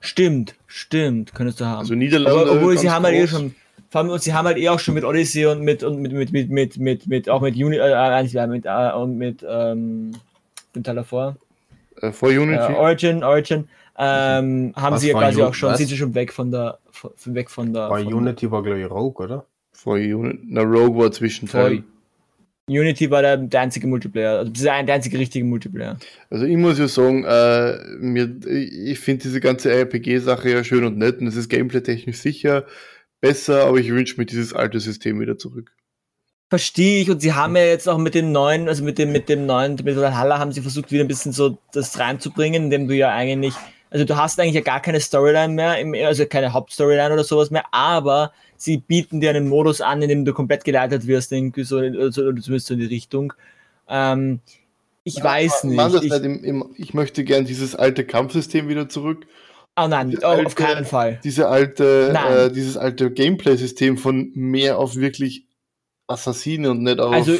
Stimmt, stimmt, könntest du haben. Also Niederlande. Aber, obwohl sie haben halt eh groß. schon, Vor allem, und sie haben halt eh auch schon mit Odyssey und mit und mit mit mit mit mit, mit auch mit Uni äh, eigentlich ja, mit äh, und mit ähm, dem Teil davor Äh, vor Unity. äh, Origin Origin ähm, haben Was sie ja quasi auch schon was? sind sie schon weg von der von, weg von der Bei von, Unity war, glaube ich, Rogue, oder? vor Unity. Na, Rogue war Zwischenteil. Unity war der, der einzige Multiplayer also das ist der, der einzige richtige Multiplayer Also ich muss ja sagen, äh, mir, ich finde diese ganze RPG-Sache ja schön und nett und es ist gameplay-technisch sicher besser, aber ich wünsche mir dieses alte System wieder zurück. Verstehe ich und sie haben ja jetzt auch mit dem neuen, also mit dem, mit dem neuen, mit Valhalla haben sie versucht, wieder ein bisschen so das reinzubringen, indem du ja eigentlich, also du hast eigentlich ja gar keine Storyline mehr, also keine Hauptstoryline oder sowas mehr, aber sie bieten dir einen Modus an, in dem du komplett geleitet wirst, irgendwie so, oder zumindest so in die Richtung. Ähm, ich weiß man das nicht. Ich, nicht im, im, ich möchte gern dieses alte Kampfsystem wieder zurück. oh nein, oh, auf alte- keinen Fall. Diese alte, äh, dieses alte Gameplay-System von mehr auf wirklich Assassine und nicht auf Also,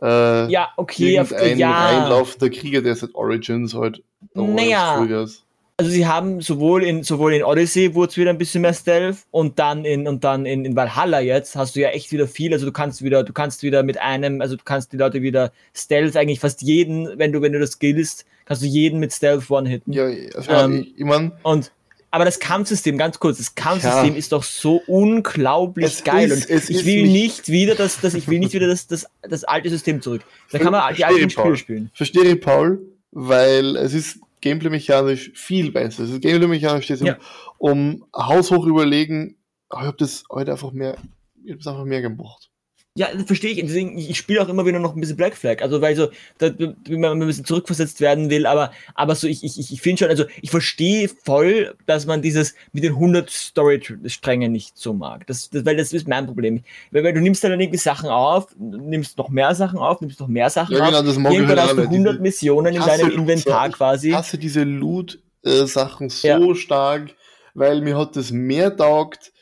äh, Ja, okay, auf, ja. reinlaufender Krieger, der seit Origins halt. Naja. Vollgas. Also sie haben sowohl in sowohl in Odyssey wurde es wieder ein bisschen mehr Stealth und dann in und dann in, in Valhalla jetzt hast du ja echt wieder viel. Also du kannst wieder, du kannst wieder mit einem, also du kannst die Leute wieder Stealth eigentlich fast jeden, wenn du wenn du das skillst, kannst du jeden mit Stealth one hitten. Ja, also Ähm, ich, ich mein, Und aber das Kampfsystem, ganz kurz, das Kampfsystem Ja. ist doch so unglaublich Es geil. ist- und ich will nicht- wieder das, das, ich will nicht wieder das, das, das alte System zurück. Da kann man die alten. Spiele spielen. verstehe Paul, weil es ist gameplay-mechanisch viel besser. Es ist gameplay-mechanisch steht Ja. um haushoch überlegen, aber ich habe das heute einfach mehr, ich habe einfach mehr gemacht. Ja, das verstehe ich. Deswegen, ich spiele auch immer wieder noch ein bisschen Black Flag. Also, weil so, da, wenn man ein bisschen zurückversetzt werden will, aber, aber so, ich, ich, ich finde schon, also, ich verstehe voll, dass man dieses mit den 100 Story-Strängen nicht so mag. Das, das, weil das ist mein Problem. Weil, weil du nimmst dann irgendwie Sachen auf, nimmst noch mehr Sachen auf, nimmst noch mehr Sachen Ja, auf. genau, das mag ich Irgendwann halt hast du auch nicht. 100 Diese- Missionen in deinem Loot- Inventar ich quasi. hasse diese Loot-Sachen so Ja. stark, weil mir hat das mehr taugt.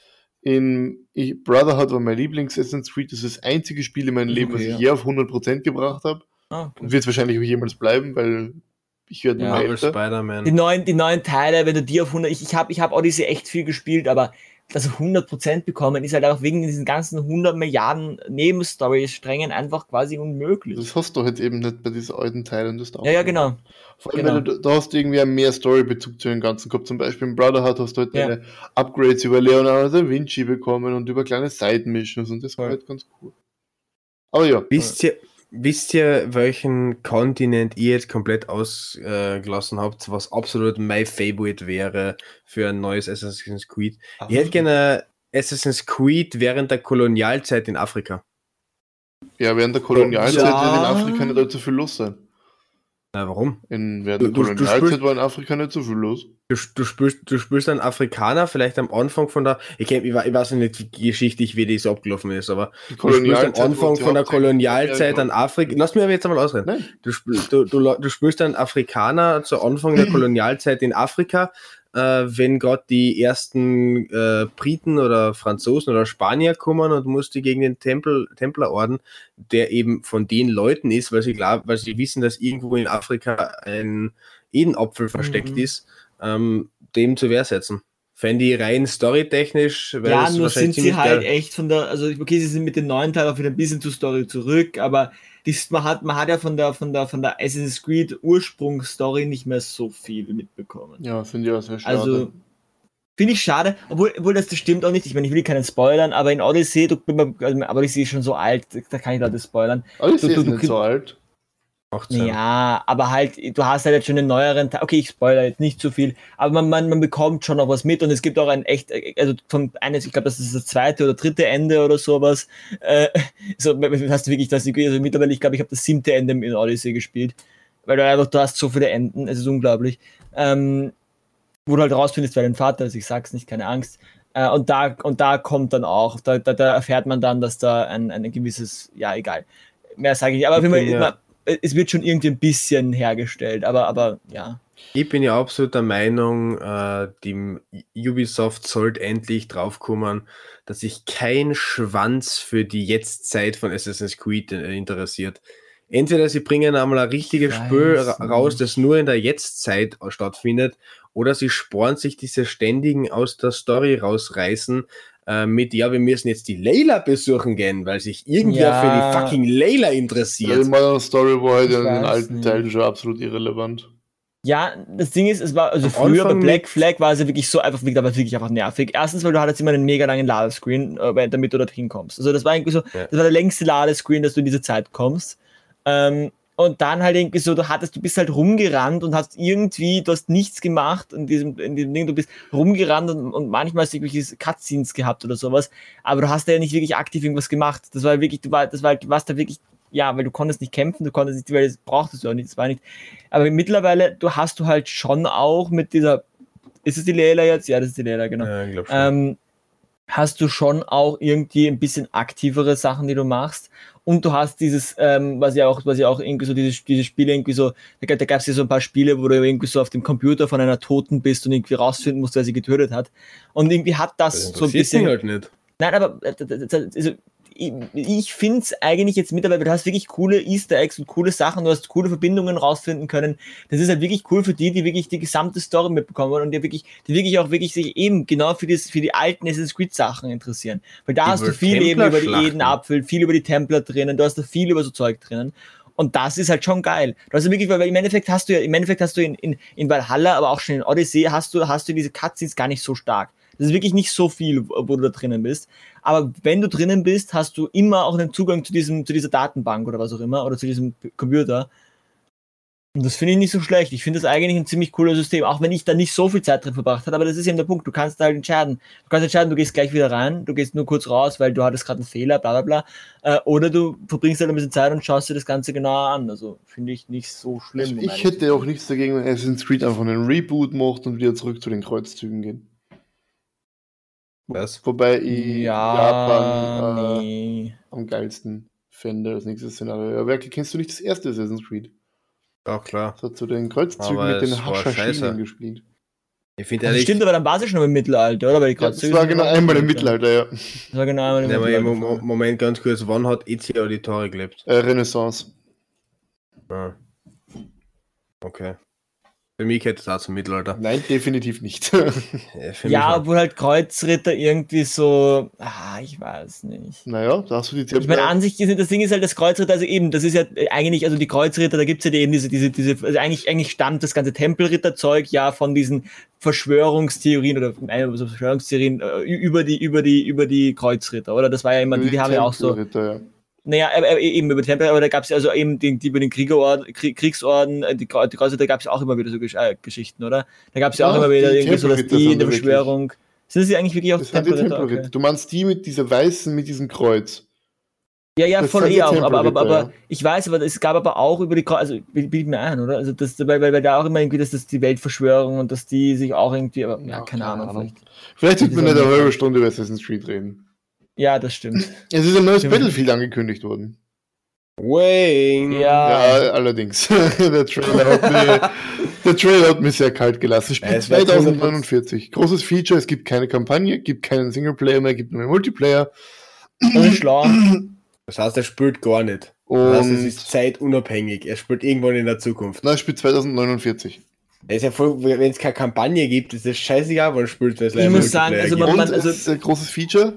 In ich, Brotherhood war mein Lieblings Assassin's Creed. Das ist das einzige Spiel in meinem Leben, okay, was ich ja. je auf 100% gebracht habe. Ah, okay. Und wird es wahrscheinlich auch jemals bleiben, weil ich werde Ja, Marvel älter. Spider-Man. Die neuen, die neuen Teile, wenn du die auf 100, ich, ich habe ich hab Odyssey echt viel gespielt, aber das auf 100% bekommen ist halt auch wegen diesen ganzen 100 Milliarden Nebenstory-Strängen einfach quasi unmöglich. Das hast du halt eben nicht bei diesen alten Teilen. Das Ja, ja, genau. Vor allem, Genau. weil du, da hast du irgendwie mehr Story-Bezug zu den ganzen gehabt. Zum Beispiel in Brotherhood hast du halt Ja. deine Upgrades über Leonardo da Vinci bekommen und über kleine Side-Missions und das war Voll. halt ganz cool. Aber ja, Wisst ihr, wisst ihr, welchen Kontinent ihr jetzt komplett ausgelassen habt, was absolut mein Favorite wäre für ein neues Assassin's Creed? Ich hätte gerne Assassin's Creed während der Kolonialzeit in Afrika. ja, während der Kolonialzeit Ja. wird in Afrika nicht allzu viel los sein. Na, warum? In, während Du- der Kolonialzeit spürst- war in Afrika nicht so viel los. Du, du, spürst, du spürst einen Afrikaner vielleicht am Anfang von der, ich, kenn, ich, ich weiß nicht wie geschichtlich, wie das abgelaufen ist, aber du spürst am Anfang von der Kolonialzeit an Afrika, lass mich aber jetzt einmal ausreden. Nein, Du, du, du, du spürst einen Afrikaner zu Anfang der Kolonialzeit in Afrika, äh, wenn gerade die ersten äh, Briten oder Franzosen oder Spanier kommen und musst die gegen den Tempel, Templerorden, der eben von den Leuten ist, weil sie glaub, weil sie wissen, dass irgendwo in Afrika ein Edenapfel versteckt Mhm. ist, ähm, dem zur Wehr setzen. Fände ich rein storytechnisch, Ja, nur sind sie halt echt von der, also okay, sie sind mit den neuen Teilen auch wieder ein bisschen zur Story zurück, aber dies, man, hat, man hat ja von der, von der, von der Assassin's Creed Ursprungsstory nicht mehr so viel mitbekommen. ja, finde ich auch sehr schade. Also, finde ich schade, obwohl, obwohl das, das stimmt auch nicht. Ich meine, ich will keinen spoilern, aber in Odyssey, du, also, aber Odyssey ist schon so alt, da kann ich Leute spoilern. Ich du- sehe du- du nicht krieg- so alt. 18. Ja, aber halt, du hast halt jetzt schon einen neueren Teil. Okay, ich spoiler jetzt nicht zu viel, aber man, man, man bekommt schon noch was mit und es gibt auch ein echt, also von eines, ich glaube, das ist das zweite oder dritte Ende oder sowas. Äh, so hast du wirklich das, also mittlerweile, ich glaube, ich habe das siebte Ende in Odyssey gespielt, weil du einfach, du hast so viele Enden, es ist unglaublich. Ähm, wo du halt rausfindest, wer dein Vater ist, ich sag's nicht, keine Angst. Äh, und da, und da kommt dann auch, da, da, da erfährt man dann, dass da ein, ein gewisses, ja, egal. Mehr sage ich nicht, aber Fall, bin ja- man- es wird schon irgendwie ein bisschen hergestellt, aber, aber ja. Ich bin ja absolut der Meinung, äh, die Ubisoft sollte endlich draufkommen, dass sich kein Schwanz für die Jetztzeit von Assassin's Creed äh, interessiert. Entweder sie bringen einmal ein richtiges Ich Spiel raus, das nur in der Jetztzeit stattfindet, oder sie sporen sich diese ständigen aus der Story rausreißen äh, mit, ja, wir müssen jetzt die Layla besuchen gehen, weil sich irgendwer Ja. für die fucking Layla interessiert. Modern Story war halt in den alten nicht. Teilen schon absolut irrelevant. Ja, das Ding ist, es war, also Am früher bei Anfang Black mit- Flag war es ja wirklich so einfach, wirklich, aber wirklich einfach nervig. Erstens, weil du hattest immer einen mega langen Ladescreen, äh, damit du dorthin kommst. Also das war irgendwie so, Ja. das war der längste Ladescreen, dass du in diese Zeit kommst. Ähm, und dann halt irgendwie so, du hattest, du bist halt rumgerannt und hast irgendwie, du hast nichts gemacht in diesem, in diesem Ding, du bist rumgerannt und, und manchmal hast du irgendwelche Cutscenes gehabt oder sowas, aber du hast ja nicht wirklich aktiv irgendwas gemacht. Das war wirklich, du war, das war, du warst da wirklich, ja, weil du konntest nicht kämpfen, du konntest nicht, weil das brauchtest du auch nicht, das war nicht. Aber mittlerweile, du hast du halt schon auch mit dieser, ist es die Layla jetzt? Ja, das ist die Layla, genau Ja, ich glaub schon. ähm, hast du schon auch irgendwie ein bisschen aktivere Sachen, die du machst. Und du hast dieses, ähm, was ja auch, was ja auch irgendwie so diese, diese Spiele irgendwie so, da, da gab es ja so ein paar Spiele, wo du irgendwie so auf dem Computer von einer Toten bist und irgendwie rausfinden musst, wer sie getötet hat. Und irgendwie hat das, das so ein bisschen. halt nicht. Nein, aber äh, also, ich, finde es eigentlich jetzt mittlerweile, weil du hast wirklich coole Easter Eggs und coole Sachen, du hast coole Verbindungen rausfinden können. Das ist halt wirklich cool für die, die wirklich die gesamte Story mitbekommen wollen und die wirklich, die wirklich auch wirklich sich eben genau für, das, für die alten Assassin's Creed Sachen interessieren. Weil da hast du viel eben über die. Edenapfel, viel über die Templer drinnen, du hast da viel über so Zeug drinnen. Und das ist halt schon geil. Du hast ja wirklich, weil im Endeffekt hast du ja, im Endeffekt hast du in, in, in Valhalla, aber auch schon in Odyssey, hast du, hast du diese Cutscenes gar nicht so stark. Das ist wirklich nicht so viel, wo du da drinnen bist. Aber wenn du drinnen bist, hast du immer auch einen Zugang zu diesem, zu dieser Datenbank oder was auch immer, oder zu diesem Computer. Und das finde ich nicht so schlecht. Ich finde das eigentlich ein ziemlich cooles System, auch wenn ich da nicht so viel Zeit drin verbracht habe. Aber das ist eben der Punkt. Du kannst da halt entscheiden. Du kannst entscheiden, du gehst gleich wieder rein, du gehst nur kurz raus, weil du hattest gerade einen Fehler, bla bla bla. Äh, oder du verbringst halt ein bisschen Zeit und schaust dir das Ganze genauer an. Also finde ich nicht so schlimm. Also ich hätte auch nichts dagegen, wenn Assassin's Creed einfach einen Reboot macht und wieder zurück zu den Kreuzzügen gehen. Was? Wobei ich Ja, Japan äh, nee. am geilsten fände als nächstes Szenario. Ja, Werke, kennst du nicht das erste Assassin's Creed? Auch klar. Das hat zu den Kreuzzügen Aber mit den es. Haschashinen gespielt. Ich finde Also ehrlich, stimmt, aber dann war sie schon im Mittelalter, oder? Weil die Ja, das Kreuzzüge war genau einmal im Mittelalter, ja. Das war genau einmal im Ja, aber Mittelalter. im Mo Moment ganz kurz, wann hat Ezio Auditore gelebt? Äh, Renaissance. Ah. Okay. Für mich hätte es auch zum Mittelalter. Nein, definitiv nicht. Ja, Ja, obwohl halt Kreuzritter irgendwie so, ah, ich weiß nicht. naja, da hast du die Ich meine, an sich, ist- das Ding ist halt, das Kreuzritter, also eben, das ist ja eigentlich, also die Kreuzritter, da gibt's ja die, eben diese, diese, diese, also eigentlich, eigentlich stammt das ganze Tempelritterzeug ja von diesen Verschwörungstheorien oder äh, so Verschwörungstheorien äh, über die, über die, über die Kreuzritter, oder? Das war ja immer, die, die haben ja auch so, ja. Naja, eben über Tempel, aber da gab es ja also eben die, die über den Kriegerorden, Krieg, Kriegsorden, äh, die, die Kreuzritter gab es auch immer wieder so Gesch äh, Geschichten, oder? Da gab es ja auch immer wieder die irgendwie so, dass die der da wirklich. Verschwörung. Sind sie eigentlich wirklich Tempelritter? Tempelritter. Okay. Du meinst die mit dieser weißen, mit diesem Kreuz. Ja, ja, Das voll eh auch, aber, aber, aber ja. ich weiß, aber es gab aber auch über die Kreuz, also bild mir ein, oder? Also das, weil, weil, weil da auch immer irgendwie, dass das die Weltverschwörung und dass die sich auch irgendwie, aber ja, Ja, keine, keine Ahnung, Ahnung. vielleicht. Vielleicht wird man Dieser nicht eine halbe. Stunde über Assassin's Creed reden. Ja, das stimmt. Es ist ein neues Stimmt. Battlefield angekündigt worden. Wayne! Ja. Ja, allerdings. der, Trailer hat mir, der Trailer hat mich sehr kalt gelassen. Spiel Es wird 2049. Großes Feature, es gibt keine Kampagne, gibt keinen Singleplayer mehr, gibt nur mehr Multiplayer. Das ist schlau. Das heißt, er spielt gar nicht. Und Das heißt, es ist zeitunabhängig. Er spielt irgendwann in der Zukunft. na, spielt 2049. Er ist ja voll, wenn es keine Kampagne gibt, ist das scheißegal, wann spielt es. Ich muss sagen, also man- man- also- es ist ein großes Feature,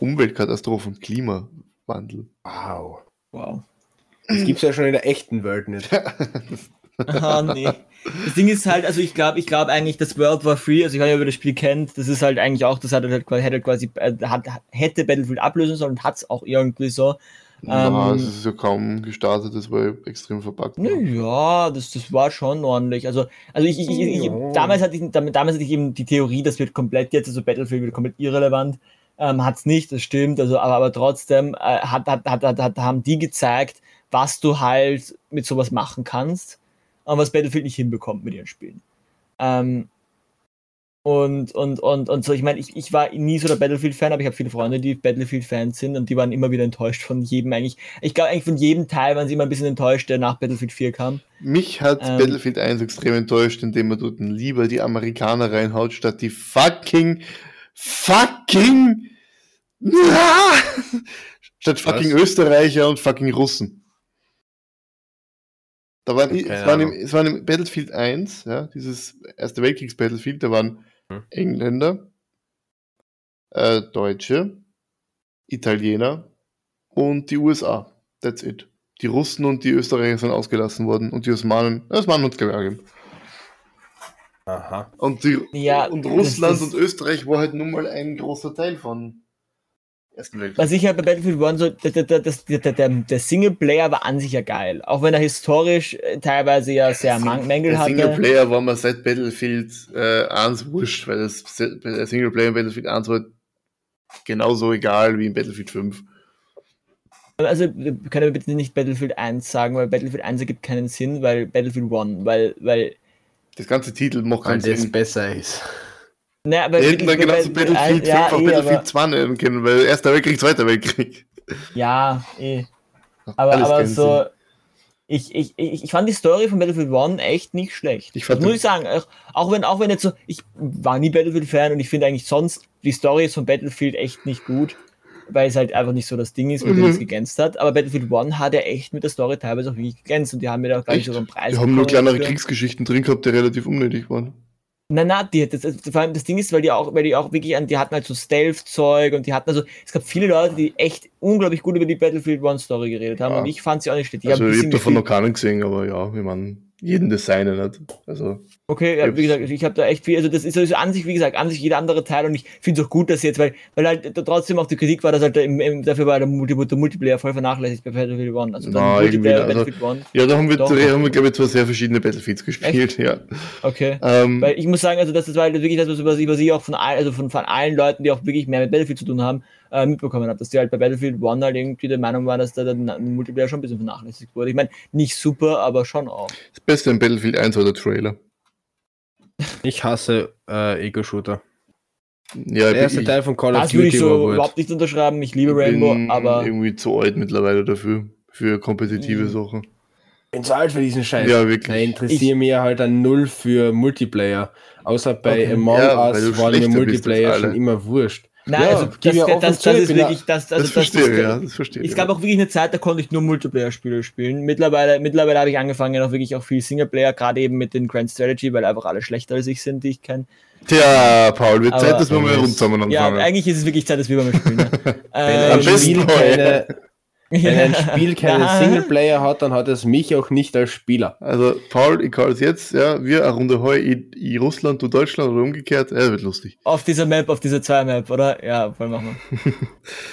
Umweltkatastrophen, Klimawandel. Wow. Wow. Das gibt's ja schon in der echten Welt nicht. Ah, nee. Das Ding ist halt, also ich glaube, ich glaube eigentlich, das World War Free, also ich weiß nicht, ob ihr das Spiel kennt, das ist halt eigentlich auch, das hat halt quasi, hätte quasi, äh, hat, hätte Battlefield ablösen sollen und hat es auch irgendwie so. Na, Ähm, es ist ja kaum gestartet, das war ja extrem verpackt. Ja, das, das war schon ordentlich. Also, also ich, ich, ich, ich Ja. damals hatte ich, damals hatte ich eben die Theorie, das wird komplett jetzt, also Battlefield wird komplett irrelevant. Ähm, hat's nicht, das stimmt, also, aber, aber trotzdem äh, hat, hat, hat, hat, hat, haben die gezeigt, was du halt mit sowas machen kannst und was Battlefield nicht hinbekommt mit ihren Spielen. Ähm, und, und, und, und so, ich meine, ich, ich war nie so der Battlefield-Fan, aber ich habe viele Freunde, die Battlefield-Fans sind und die waren immer wieder enttäuscht von jedem eigentlich. Ich glaube eigentlich von jedem Teil waren sie immer ein bisschen enttäuscht, der nach Battlefield 4 kam. Mich hat Ähm. Battlefield 1 extrem enttäuscht, indem man dort lieber die Amerikaner reinhaut, statt die fucking, fucking, statt fucking Was? Österreicher und fucking Russen. Da waren, es, waren im, es waren im Battlefield 1, ja, dieses Erste Weltkriegs Battlefield, da waren Hm. Engländer, äh, Deutsche, Italiener und die USA. That's it. Die Russen und die Österreicher sind ausgelassen worden und die Osmanen, äh, Osmanen uns gegeben. Aha. Und, die, Ja, und Russland und Österreich war halt nun mal ein großer Teil von Ersten Weltkrieg. Was ich halt bei Battlefield One so, der, der, der, der, der, der Singleplayer war an sich ja geil. Auch wenn er historisch äh, teilweise ja sehr Man Mängel der hatte. Singleplayer war mir seit Battlefield äh, 1 wurscht, weil das der Singleplayer in Battlefield 1 war genauso egal wie in Battlefield 5. Also, wir können bitte nicht Battlefield 1 sagen, weil Battlefield 1 ergibt keinen Sinn, weil Battlefield One, weil, weil, Das ganze Titel macht Weil keinen das Sinn. besser ist. naja, aber Wir hätten dann genauso weil- Battlefield 5 ja, auch eh, Battlefield aber, 2 nennen können, weil Erster Weltkrieg, Zweiter Weltkrieg. ja, eh. Aber, aber so, ich, ich, ich, ich fand die Story von Battlefield One echt nicht schlecht. Ich fand das muss ich sagen. Auch, auch wenn, auch wenn jetzt so, ich war nie Battlefield-Fan und ich finde eigentlich sonst die Story von Battlefield echt nicht gut, weil es halt einfach nicht so das Ding ist, dem Mhm. es gegänzt hat. Aber Battlefield One hat ja echt mit der Story teilweise auch wirklich gegänzt und die haben mir da auch, ich, Echt? sogar einen Preis Die haben nur kleinere dafür. Kriegsgeschichten drin gehabt, die relativ unnötig waren. Nein, nein, die, das, das, vor allem das Ding ist, weil die auch, weil die auch wirklich an, die hatten halt so Stealth-Zeug und die hatten also, es gab viele Leute, die echt unglaublich gut über die Battlefield One Story geredet haben Ja. und ich fand sie auch nicht schlecht. Ich also hab ich habe bisschen davon noch keinen gesehen, aber ja, ich meine, jeden das seine nicht. Also, Okay, ja, wie gesagt, ich habe da echt viel, also das ist also an sich, wie gesagt, an sich jeder andere Teil und ich finde es auch gut, dass jetzt, weil, weil halt trotzdem auch die Kritik war, dass halt im, im, dafür war der, Multi der Multiplayer voll vernachlässigt bei Battlefield One. Also Na, irgendwie, Multiplayer also- Battlefield One. ja, da haben wir, Doch. da haben wir glaube ich, zwei sehr verschiedene Battlefields gespielt, ja. Okay. Ähm, Weil ich muss sagen, also das ist halt wirklich das, was ich, was ich auch von, all, also von, von allen Leuten, die auch wirklich mehr mit Battlefield zu tun haben, äh, mitbekommen habe, dass die halt bei Battlefield One halt irgendwie der Meinung waren, dass da der Multiplayer schon ein bisschen vernachlässigt wurde. Ich meine, nicht super, aber schon auch. das Beste in Battlefield 1 war der Trailer. Ich hasse äh, Ego-Shooter. Ja, Der erste ich, Teil von Call of Das würde ich Duty war so überhaupt nicht unterschreiben. Ich liebe ich Rainbow, bin aber irgendwie zu alt mittlerweile dafür, für kompetitive Mhm. Sachen. bin zu alt für diesen Scheiß. Ja, Ich wirklich. interessiere mich halt dann null für Multiplayer. Außer bei Okay. Among Ja, Us waren mir Multiplayer schon immer wurscht. Nein, Ja, also das, ja das, das, ich ist ja- wirklich, das, also das verstehe ich, das, ja, das verstehe ich. Es gab auch wirklich eine Zeit, da konnte ich nur Multiplayer-Spiele spielen. Mittlerweile, mittlerweile habe ich angefangen, auch wirklich auch viel Singleplayer, gerade eben mit den Grand Strategy, weil einfach alle schlechter als ich sind, die ich kenne. Tja, Paul, wird Aber- Zeit, dass wir mal rund zusammen Ja, anfangen. eigentlich ist es wirklich Zeit, dass wir mal spielen. Ne? Ähm, am besten keine, wenn ein Spiel keinen. Singleplayer hat, dann hat es mich auch nicht als Spieler. Also, Paul, ich call es jetzt, ja, wir eine Runde heu, ich, ich Russland, du Deutschland oder umgekehrt, ja, wird lustig. auf dieser Map, auf dieser zwei Map, oder? Ja, voll machen wir.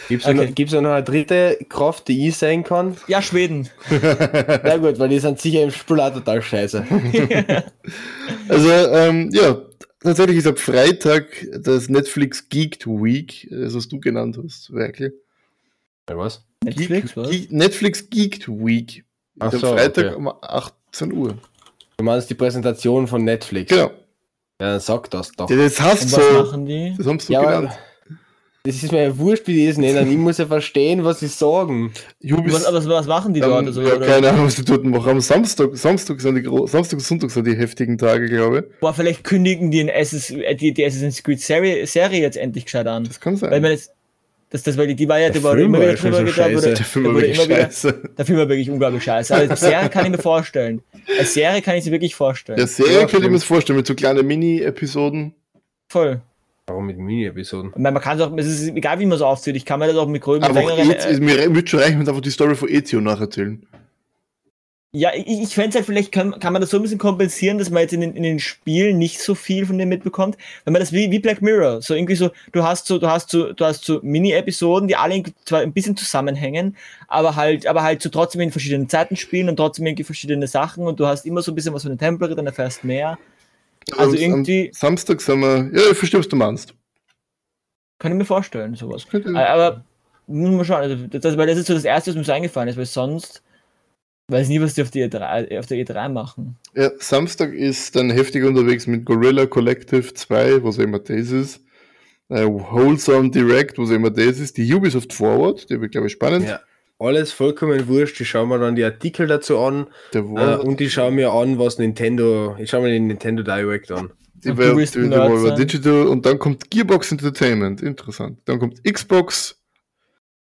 Gibt es Okay. okay. noch eine dritte Kraft, die ich sein kann? Ja, Schweden. Na gut, weil die sind sicher im Spiel auch total scheiße. Also, ähm, ja, tatsächlich ist ab Freitag das Netflix Geeked Week, das was du genannt hast, wirklich. was? Netflix, Geek, was? Geek, Netflix Geeked Week. Ach so, am Freitag okay. um 18 Uhr. Du meinst die Präsentation von Netflix? Genau. Ja, dann sag das doch. Ja, das hast du was so. machen die? Das haben sie so Ja, genannt. das ist mir ja wurscht, wie die es nennen. Ich muss ja verstehen, was sie sagen. Was, aber was machen die Ähm, dort? Also, ja, oder- keine Ahnung, was die dort machen. Am Samstag, Samstag sind die Samstag und Sonntag sind die heftigen Tage, glaube ich. Boah, vielleicht kündigen die, ein SS, äh, die, die Assassin's Creed Serie, Serie jetzt endlich gescheit an. Das kann sein. Weil man jetzt, das, das, weil die, die war ja, Der Film immer war wieder drüber gedacht, wurde, der Film war wirklich immer wieder, scheiße. der Film war wirklich unglaublich scheiße. Aber als Serie kann ich mir vorstellen. Als Serie kann ich sie wirklich vorstellen. Der Serie Ja, könnte ich mir das vorstellen, mit so kleinen Mini-Episoden. Voll. Warum mit Mini-Episoden? Ich meine, man kann es auch, es ist egal, wie man es aufzieht. Ich kann mir das auch mit größeren, Einfach längeren. Ezio, Äh, mir würde schon reichen, wenn einfach die Story von Ezio nacherzählen. Ja, ich, ich fände es halt, vielleicht kann, kann man das so ein bisschen kompensieren, dass man jetzt in den, in den Spielen nicht so viel von dem mitbekommt. Wenn man das wie, wie Black Mirror, so irgendwie so, du hast so, du hast so, du hast so Mini-Episoden, die alle zwar ein bisschen zusammenhängen, aber halt, aber halt so trotzdem in verschiedenen Zeiten spielen und trotzdem irgendwie verschiedene Sachen und du hast immer so ein bisschen was von den Templary, dann erfährst mehr. Also Am- irgendwie- Am Samstag sind wir. Ja, ich verstehe, was du meinst. Kann ich mir vorstellen, sowas. Äh, Aber muss man schauen, also das, weil das ist so das Erste, was mir so eingefallen ist, weil sonst weiß nie, was die auf, die E3, auf der E3 machen. Ja, Samstag ist dann heftig unterwegs mit Gorilla Collective 2, was immer das ist. Äh, Wholesome Direct, was immer das ist. Die Ubisoft Forward, die wird, glaube ich, spannend. Ja. Alles vollkommen wurscht. Ich schaue mir dann die Artikel dazu an Der äh, und ich schaue mir an, was Nintendo. Ich schaue mir den Nintendo Direct an. die Nerd war sein. Digital und dann kommt Gearbox Entertainment, interessant. Dann kommt Xbox,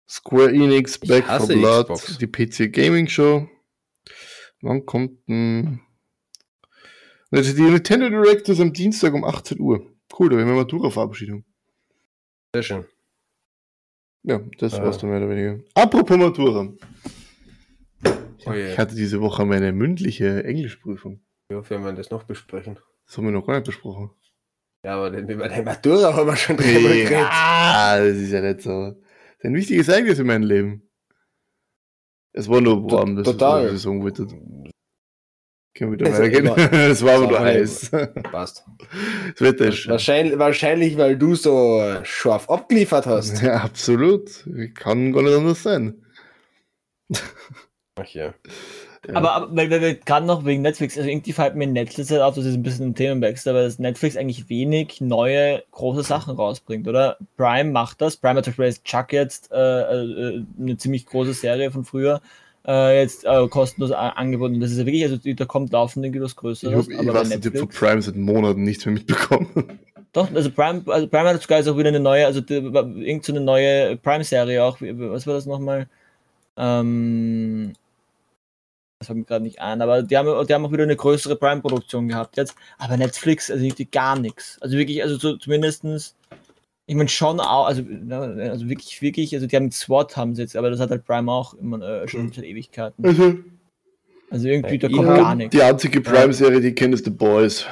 Square Enix, Back for Blood, Xbox. die PC Gaming Show. Wann kommt denn. Also die Nintendo Direct ist am Dienstag um 18 Uhr. Cool, da haben wir Matura-Verabschiedung. Sehr schön. Ja, das Ja. war's dann mehr oder weniger. Apropos Matura. Oh je. Ich hatte diese Woche meine mündliche Englischprüfung. Ja, wenn wir das noch besprechen. Das haben wir noch gar nicht besprochen. Ja, aber den, über die Matura haben wir schon drüber geredet. Ja, das ist ja nicht so. Das ist ein wichtiges Ereignis in meinem Leben. Es war nur warm, das total. ist, was ich sagen wollte. Können wir wieder Also weitergehen? Es war aber nur heiß. Passt. Das Wetter ist schön. Wahrscheinlich, wahrscheinlich, weil du so scharf abgeliefert hast. Ja, absolut. Kann gar nicht anders sein. Ach ja. Ja. Aber, aber weil, weil gerade noch wegen Netflix, also irgendwie fällt mir in letzter Zeit auf, das ist ein bisschen ein Themenwechsel, dass Netflix eigentlich wenig neue große Sachen rausbringt, oder? Prime macht das. Prime hat zum Beispiel jetzt Chuck jetzt, äh, äh, eine ziemlich große Serie von früher, äh, jetzt äh, kostenlos angeboten. Das ist ja wirklich, also da kommt laufend irgendwie was Ich, Größeres. hab, ich aber bei weiß nicht, ich hab von Netflix, Prime seit Monaten nichts mehr mitbekommen. doch, also Prime, also Prime hat sogar jetzt auch wieder eine neue, also die, irgend so eine neue Prime-Serie auch. Was war das nochmal? Ähm, das fällt mir gerade nicht ein, aber die haben, die haben auch wieder eine größere Prime-Produktion gehabt jetzt. Aber Netflix, also irgendwie gar nichts. Also wirklich, also so, zumindestens, ich meine schon auch, also, also wirklich, wirklich, also die haben SWAT haben sie jetzt, aber das hat halt Prime auch immer äh, schon seit Ewigkeiten. Also, Also irgendwie, da kommt ja, gar nichts. die einzige Prime-Serie, die ich kenne, ist The Boys.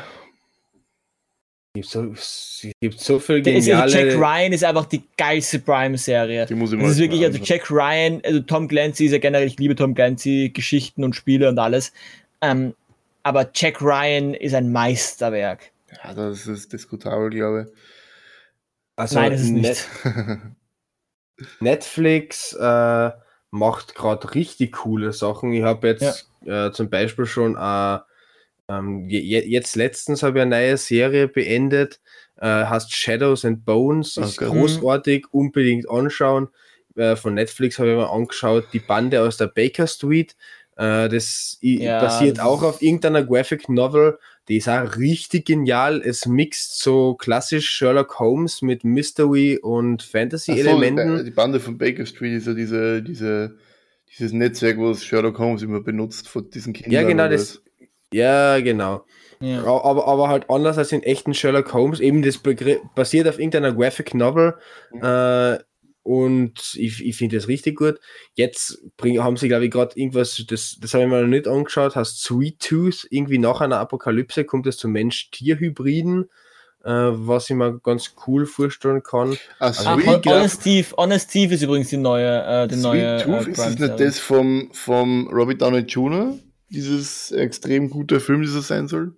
Es gibt so, es gibt so viel ist, also geniale... Jack Ryan ist einfach die geilste Prime-Serie. Die muss ich Das ist mal wirklich, also. Jack Ryan, also Tom Clancy ist ja generell, ich liebe Tom Clancy, Geschichten und Spiele und alles. Ähm, aber Jack Ryan ist ein Meisterwerk. Ja, das ist diskutabel, glaube also Nein, das ist nicht. Net Netflix äh, macht gerade richtig coole Sachen. Ich habe jetzt äh, zum Beispiel schon äh, ähm, je, je- jetzt letztens habe ich eine neue Serie beendet, äh, heißt Shadows and Bones, ist Okay. großartig, unbedingt anschauen. Äh, von Netflix habe ich mir angeschaut, die Bande aus der Baker Street. Äh, das Ja, basiert das auch auf irgendeiner Graphic Novel. Die ist auch richtig genial. Es mixt so klassisch Sherlock Holmes mit Mystery und. Fantasy-Elementen. So, die Bande von Baker Street ist ja diese, diese, dieses Netzwerk, was Sherlock Holmes immer benutzt von diesen Kindern. Ja, genau, das. Ja, genau. Ja. Aber, aber halt anders als in echten Sherlock Holmes. Eben das Begr basiert auf irgendeiner Graphic Novel. Äh, und ich, ich finde das richtig gut. Jetzt bring, haben sie, glaube ich, gerade irgendwas, das, das habe ich mir noch nicht angeschaut, heißt Sweet Tooth. Irgendwie nach einer Apokalypse kommt es zu Mensch-Tier-Hybriden, äh, was ich mir ganz cool vorstellen kann. Ah, Sweet, Hon- Graf- Honest Thief, Honest Thief ist übrigens die neue, äh, die neue Sweet Tooth, äh, ist das nicht das vom, vom Robert Downey Jr.? Dieses extrem guter Film, das es sein soll?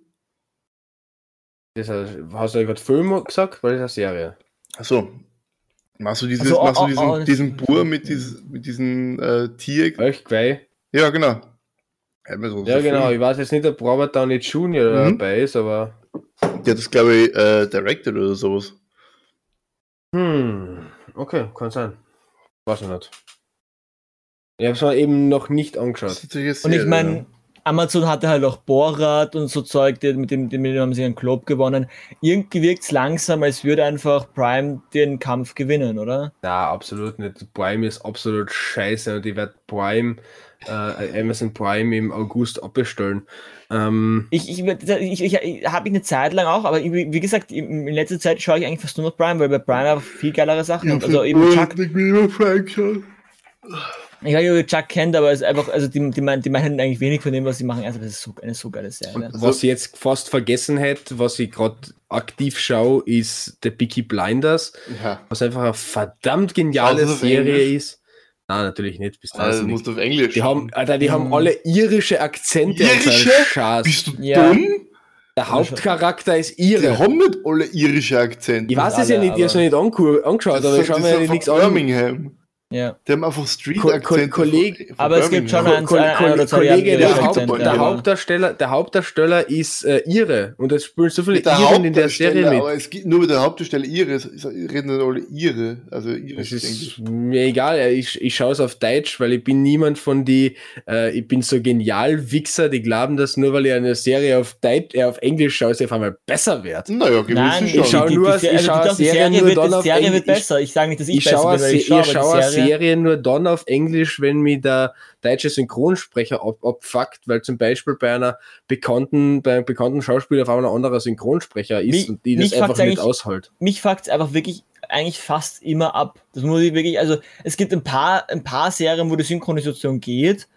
Das heißt, hast du ja gerade Film gesagt, weil das ist eine Serie. Achso. Machst du, dieses, Also, machst du oh, oh, diesen, oh, das- diesen Bur mit, dieses, mit diesen äh, Tier? Echt geil. Ja, genau. So- Ja, so genau. Film. Ich weiß jetzt nicht, ob Robert Downey Jr. Mhm. dabei ist, aber. Der hat das, glaube ich, äh, directed oder sowas. Hm, okay, kann sein. Weiß ich nicht. Ich habe es mir eben noch nicht angeschaut. Und ich meine, Amazon hatte halt auch Borat und so Zeug, die- mit dem, mit dem haben sie einen Globe gewonnen. Irgendwie wirkt es langsam, als würde einfach Prime den Kampf gewinnen, oder? Na, absolut nicht. Prime ist absolut scheiße und ich werde Prime, äh, Amazon Prime im August abbestellen. Ähm, Ich, ich, ich, ich, ich habe ich eine Zeit lang auch, aber wie wie gesagt, in in letzter Zeit schaue ich eigentlich fast nur noch Prime, weil bei Prime einfach viel geilere Sachen Ja. Also eben Chuck, Ich schauen. weiß nicht, ob ihr Chuck kennt, aber es ist einfach, also die, die, meinen, die meinen eigentlich wenig von dem, was sie machen. Also das ist so, eine so geile Serie. was ich jetzt fast vergessen hätte, was ich gerade aktiv schaue, ist The Peaky Blinders, Ja. was einfach eine verdammt geniale Also Serie Englisch? ist. Nein, natürlich nicht. Bis Also, dahin du musst auf Englisch. Die haben, Alter, die haben Mhm. alle irische Akzente. Irische? Bist du Ja. dumm? Der Hauptcharakter ist Die ihre. haben nicht alle irische Akzente. Ich weiß es ja nicht, ich habe es noch nicht angeschaut, aber ich sind- schaue die mir ja nichts an. Birmingham. Ja. Die haben einfach Ko- Street-Akzente. Ko- Kolleg- von- von Aber es gibt schon Birmingham. ein- Ko- ein Ko- oder zwei Kollege, der, Haupt, der, ja. Hauptdarsteller, der Hauptdarsteller ist äh, ihre und es spielen so viele Der Iren in der Serie mit. aber es gibt nur mit der Hauptdarsteller ihre, es ist- reden nicht alle ihre, also Es irisch ist mir egal, ich, ich schaue es auf Deutsch, weil ich bin niemand von die, äh, ich bin so genial Wichser, die glauben, dass nur weil ich eine Serie auf Deutsch, äh, auf Englisch schaue, sie auf einmal besser wird. Naja, gewiss Nein, schon. ich schau die, nur- die, ich also die Serie, wird, dann Serie besser. Ich sage nicht, dass ich, Ich besser schaue, bin, weil ich schaue, aber schaue die Serie, Serie nur dann auf Englisch, wenn mir der deutsche Synchronsprecher ab, abfuckt, weil zum Beispiel bei einer bekannten, bei einem bekannten Schauspieler auf einmal ein anderer Synchronsprecher ist Mich- und die das einfach nicht aushält. mich fuckt es einfach wirklich eigentlich fast immer ab. Das muss ich wirklich, also es gibt ein paar, ein paar Serien, wo die Synchronisation geht,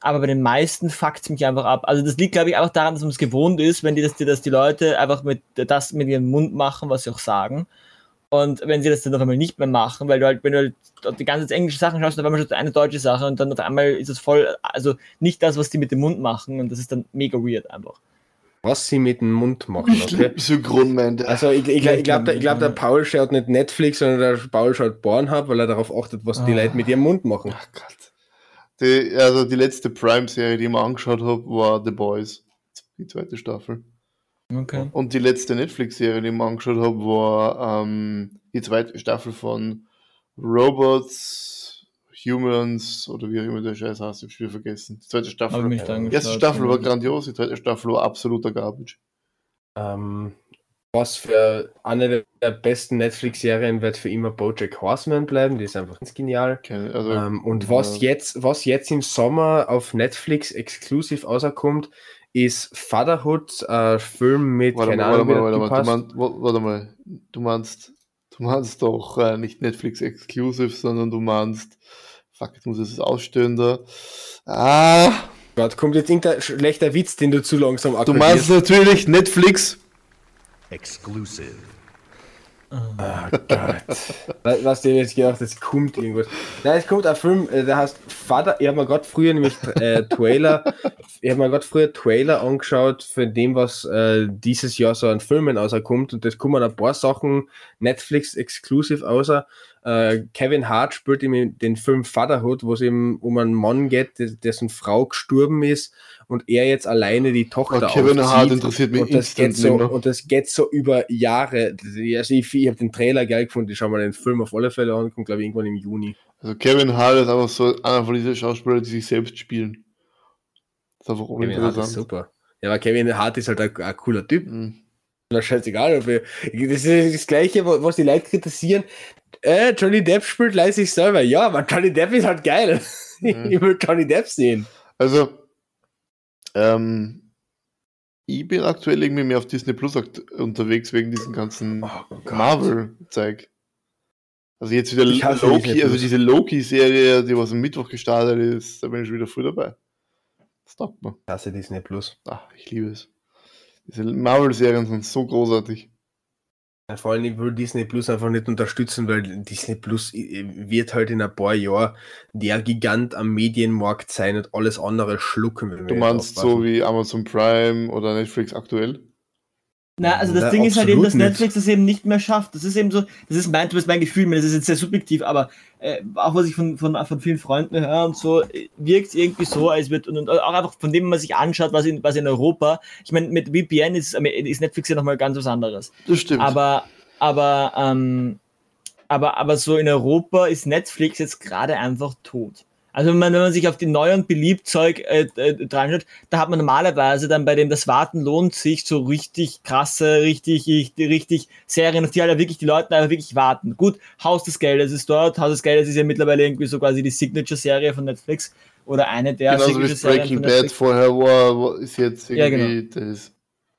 aber bei den meisten fuckt es mich einfach ab. Also das liegt, glaube ich, einfach daran, dass man es gewohnt ist, wenn die, dass die, dass die Leute einfach mit das mit ihrem Mund machen, was sie auch sagen. Und wenn sie das dann auf einmal nicht mehr machen, weil du halt, wenn du halt die ganze Zeit englische Sachen schaust, dann auf einmal schon eine deutsche Sache und dann auf einmal ist es voll, also nicht das, was die mit dem Mund machen und das ist dann mega weird einfach. Was sie mit dem Mund machen, okay? Synchronman. Also ich, ich, ich glaube, ich glaub, der Paul schaut nicht Netflix, sondern der Paul schaut Pornhub, weil er darauf achtet, was die Ah. Leute mit ihrem Mund machen. Ach Gott. Die, also die letzte Prime-Serie, die ich mir angeschaut habe, war The Boys. Die zweite Staffel. Okay. Und die letzte Netflix-Serie, die ich mir angeschaut habe, war ähm, die zweite Staffel von Robots, Humans oder wie auch immer der Scheiß heißt, ich wieder vergessen. Die zweite Staffel. Habe mich die erste Staffel war grandios, die zweite Staffel war absoluter Garbage. Ähm, was für eine der- besten Netflix-Serien wird für immer Bojack Horseman bleiben, die ist einfach ganz genial. Keine, also, Ähm, und was Ja. jetzt, was jetzt im Sommer auf Netflix exklusiv auserkommt, ist Fatherhood, äh, Film mit, warte, keine mal, warte, Ahnung, warte, Typ mal, du meinst, wa- warte mal, du meinst, du meinst doch äh, nicht Netflix Exclusive, sondern du meinst, fuck, jetzt muss ich es ausstellen da. Ah, Gott, kommt jetzt irgendein schlechter Witz, den du zu langsam du akkordierst. meinst natürlich Netflix. Exclusive. Was, was dir jetzt gedacht, es kommt irgendwas. Nein, es kommt ein Film, äh, der heißt Vater. Ich habe mir gerade früher nämlich äh, Trailer, ich habe mir gerade früher Trailer angeschaut für dem, was äh, dieses Jahr so an Filmen rauskommt. Und das kommen ein paar Sachen Netflix exclusive außer. Äh, Kevin Hart spielt ihm den Film Fatherhood, wo es eben um einen Mann geht, dessen Frau gestorben ist und er jetzt alleine die Tochter Oh, Kevin Hart aufzieht. interessiert mich und das geht so mehr. und das geht so über Jahre. Also ich, ich habe den Trailer geil gefunden, ich schau mal den Film auf alle Fälle an, kommt glaube ich irgendwann im Juni. Also Kevin Hart ist einfach so einer von diesen Schauspielern, die sich selbst spielen. Das ist einfach Kevin Hart ist uninteressant. super. Ja, aber Kevin Hart ist halt ein, ein cooler Typ. Mhm. Na, scheißegal. Ob wir, das ist das Gleiche, was die Leute kritisieren. Äh, Johnny Depp spielt leise sich selber. Ja, aber Johnny Depp ist halt geil. Mhm. ich will Johnny Depp sehen. Also, ähm, ich bin aktuell irgendwie mehr auf Disney Plus unterwegs wegen diesem ganzen Oh Gott. Marvel-Zeug. Also jetzt wieder Loki, also diese Loki-Serie, die was am Mittwoch gestartet ist, da bin ich wieder früh dabei. Das taugt mir. Ich hasse Disney Plus. Ach, ich liebe es. Diese Marvel-Serien sind so großartig. Ja, Vor allem, ich will Disney Plus einfach nicht unterstützen, weil Disney Plus äh, wird halt in ein paar Jahren der Gigant am Medienmarkt sein und alles andere schlucken. Du meinst so wie Amazon Prime oder Netflix aktuell? Na, also das Na, Ding ist halt eben, dass absolut nicht. Netflix das eben nicht mehr schafft. Das ist eben so, das ist mein, das ist mein Gefühl, das ist jetzt sehr subjektiv, aber äh, auch was ich von, von, von vielen Freunden höre und so, äh, wirkt es irgendwie so, als wird, und, und auch einfach von dem, man sich anschaut, was in, was in Europa, ich meine, mit VPN ist, ist Netflix ja nochmal ganz was anderes. Das stimmt. Aber, aber, ähm, aber, aber so in Europa ist Netflix jetzt gerade einfach tot. Also wenn man, wenn man sich auf die neu und beliebt Zeug äh, äh, dranschaut, da hat man normalerweise dann bei dem das Warten lohnt sich so richtig krasse, richtig, richtig, richtig Serien, auf die halt wirklich die Leute einfach wirklich warten. Gut, Haus des Geldes ist dort, Haus des Geldes ist ja mittlerweile irgendwie so quasi die Signature-Serie von Netflix oder eine der Genauso wie es Signature-Serien Breaking Bad vorher war, ist jetzt Ja, irgendwie das.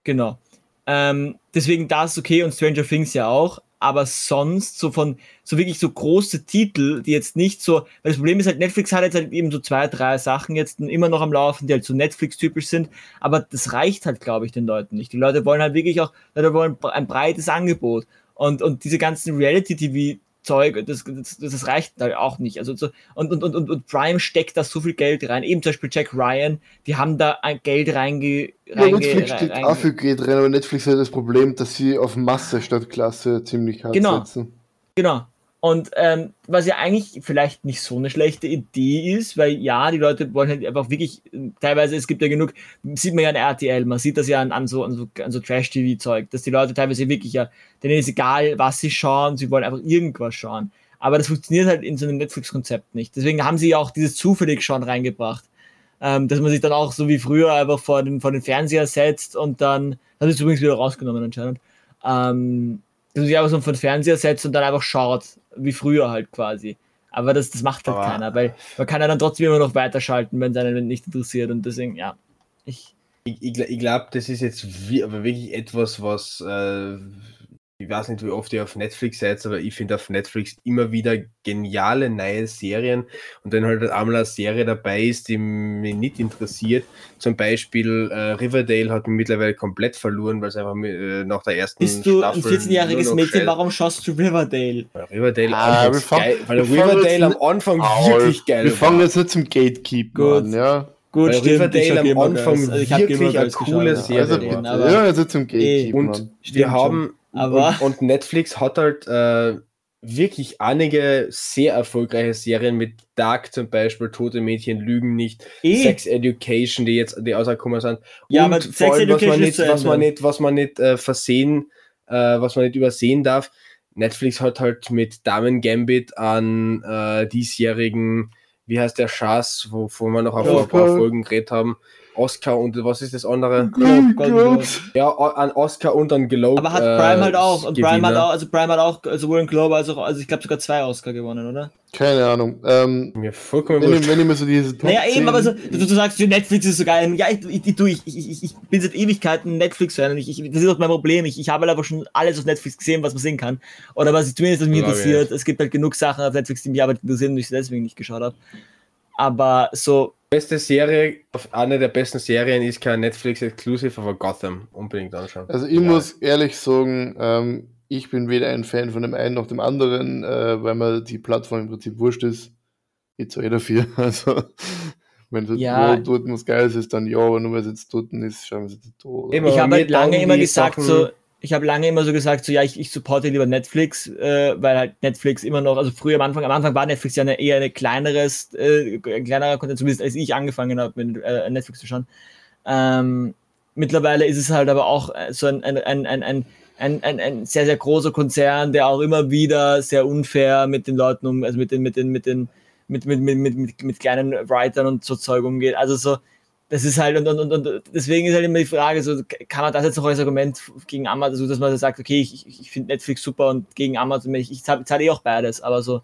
Genau. Ähm, deswegen das ist okay und Stranger Things ja auch. Aber sonst so von so wirklich so große Titel, die jetzt nicht so, weil das Problem ist halt, Netflix hat jetzt halt eben so zwei, drei Sachen jetzt immer noch am Laufen, die halt so Netflix-typisch sind, aber das reicht halt, glaube ich, den Leuten nicht. Die Leute wollen halt wirklich auch, Leute wollen ein breites Angebot. Und, und diese ganzen Reality-TV Zeug, das, das, das reicht halt auch nicht. Also so, und, und, und, und, Prime steckt da so viel Geld rein. Eben zum Beispiel Jack Ryan, die haben da ein Geld reinge, Ja, reinge, Netflix steht reinge- auch für Geld rein, aber Netflix hat das Problem, dass sie auf Masse statt Klasse ziemlich hart Genau. setzen. Genau. Und ähm, was ja eigentlich vielleicht nicht so eine schlechte Idee ist, weil ja, die Leute wollen halt einfach wirklich, teilweise, es gibt ja genug, sieht man ja an RTL, man sieht das ja an, an so, an so, an so Trash-TV-Zeug, dass die Leute teilweise wirklich ja, denen ist egal, was sie schauen, sie wollen einfach irgendwas schauen. Aber das funktioniert halt in so einem Netflix-Konzept nicht. Deswegen haben sie ja auch dieses zufällig schauen reingebracht. Ähm, dass man sich dann auch so wie früher einfach vor den, vor den Fernseher setzt und dann, das ist übrigens wieder rausgenommen anscheinend, ähm, dass man sich einfach so vor den Fernseher setzt und dann einfach schaut, wie früher halt quasi. Aber das, das macht halt Aber- keiner, weil man kann ja dann trotzdem immer noch weiterschalten, wenn es einen nicht interessiert und deswegen, ja. Ich, Ich, ich, gl- ich glaube, das ist jetzt wirklich etwas, was äh, ich weiß nicht, wie oft ihr auf Netflix seid, aber ich finde auf Netflix immer wieder geniale neue Serien und wenn halt einmal eine Serie dabei ist, die mich nicht interessiert, zum Beispiel äh, Riverdale hat mich mittlerweile komplett verloren, weil es einfach äh, nach der ersten Bist du ein Staffel 14-jähriges nur noch Mädchen, scheiße- warum schaust du Riverdale? weil Riverdale Ah, anfangs wir fang- geil, weil Riverdale am Anfang Au, wirklich geil Wir fangen jetzt nicht zum Gatekeeper Gut. an, ja. Gut, Weil stimmt, Riverdale am Anfang. Also wirklich eine coole geschaut, Serie Also, ja. jetzt zum Gatekeeper Und wir haben Aber- und, und Netflix hat halt äh, wirklich einige sehr erfolgreiche Serien mit Dark zum Beispiel, Tote Mädchen lügen nicht, Eh. Sex Education, die jetzt die rausgekommen sind. Ja, und aber Sex allem, was man Education nicht, was man nicht, was man nicht äh, versehen, äh, was man nicht übersehen darf. Netflix hat halt mit Damen Gambit an äh, diesjährigen, wie heißt der Schaß, wovon wir noch auf Oscar. ein paar Folgen geredet haben, Oscar und was ist das andere? Globe, Golden Globe. Ja, an Oscar und an Globe. Aber hat Prime äh, halt auch. Und Prime hat auch, also Prime hat auch sowohl einen Globe als auch, also ich glaube sogar zwei Oscar gewonnen, oder? Keine Ahnung. Ähm, Mir vollkommen wenn, ich, wenn ich mir so diese Top Naja, eben, 10 aber so, du, du sagst, Netflix ist so geil. Ja, ich, ich, du, ich, ich, ich- ich bin seit Ewigkeiten Netflix-Fan und ich, ich, das ist auch mein Problem. Ich, ich habe halt einfach schon alles auf Netflix gesehen, was man sehen kann. Oder was ich zumindest was mich interessiert. Es gibt halt genug Sachen auf Netflix, die mich aber interessieren und ich deswegen nicht geschaut habe. Aber so, beste Serie, auf eine der besten Serien ist kein Netflix Exclusive, aber Gotham. Unbedingt anschauen. Also ich Ja. muss ehrlich sagen, ähm, ich bin weder ein Fan von dem einen noch dem anderen, äh, weil mir die Plattform im Prinzip wurscht ist. Ich zahle dafür. Also wenn es Ja. ja. dort was Geiles ist, dann ja, aber nur weil es jetzt dort ist, schauen wir es jetzt. Eben. ich habe halt lange immer gesagt, Sachen- so, ich habe lange immer so gesagt, so ja, ich, ich supporte lieber Netflix, äh, weil halt Netflix immer noch, also früher am Anfang, am Anfang war Netflix ja eine, eher eine kleineres, äh, ein kleinerer Content, zumindest als ich angefangen habe mit äh, Netflix zu schauen. Ähm, mittlerweile ist es halt aber auch äh, so ein, ein, ein, ein, ein ein, ein, ein sehr, sehr großer Konzern, der auch immer wieder sehr unfair mit den Leuten um, also mit den, mit den, mit den, mit, mit, mit, mit, mit, kleinen Writern und so Zeug umgeht. Also so, das ist halt, und, und, und, und deswegen ist halt immer die Frage, so, kann man das jetzt noch als Argument gegen Amazon, also dass man so sagt, okay, ich, ich, finde Netflix super und gegen Amazon, ich, ich zahle zahl eh auch beides, aber so,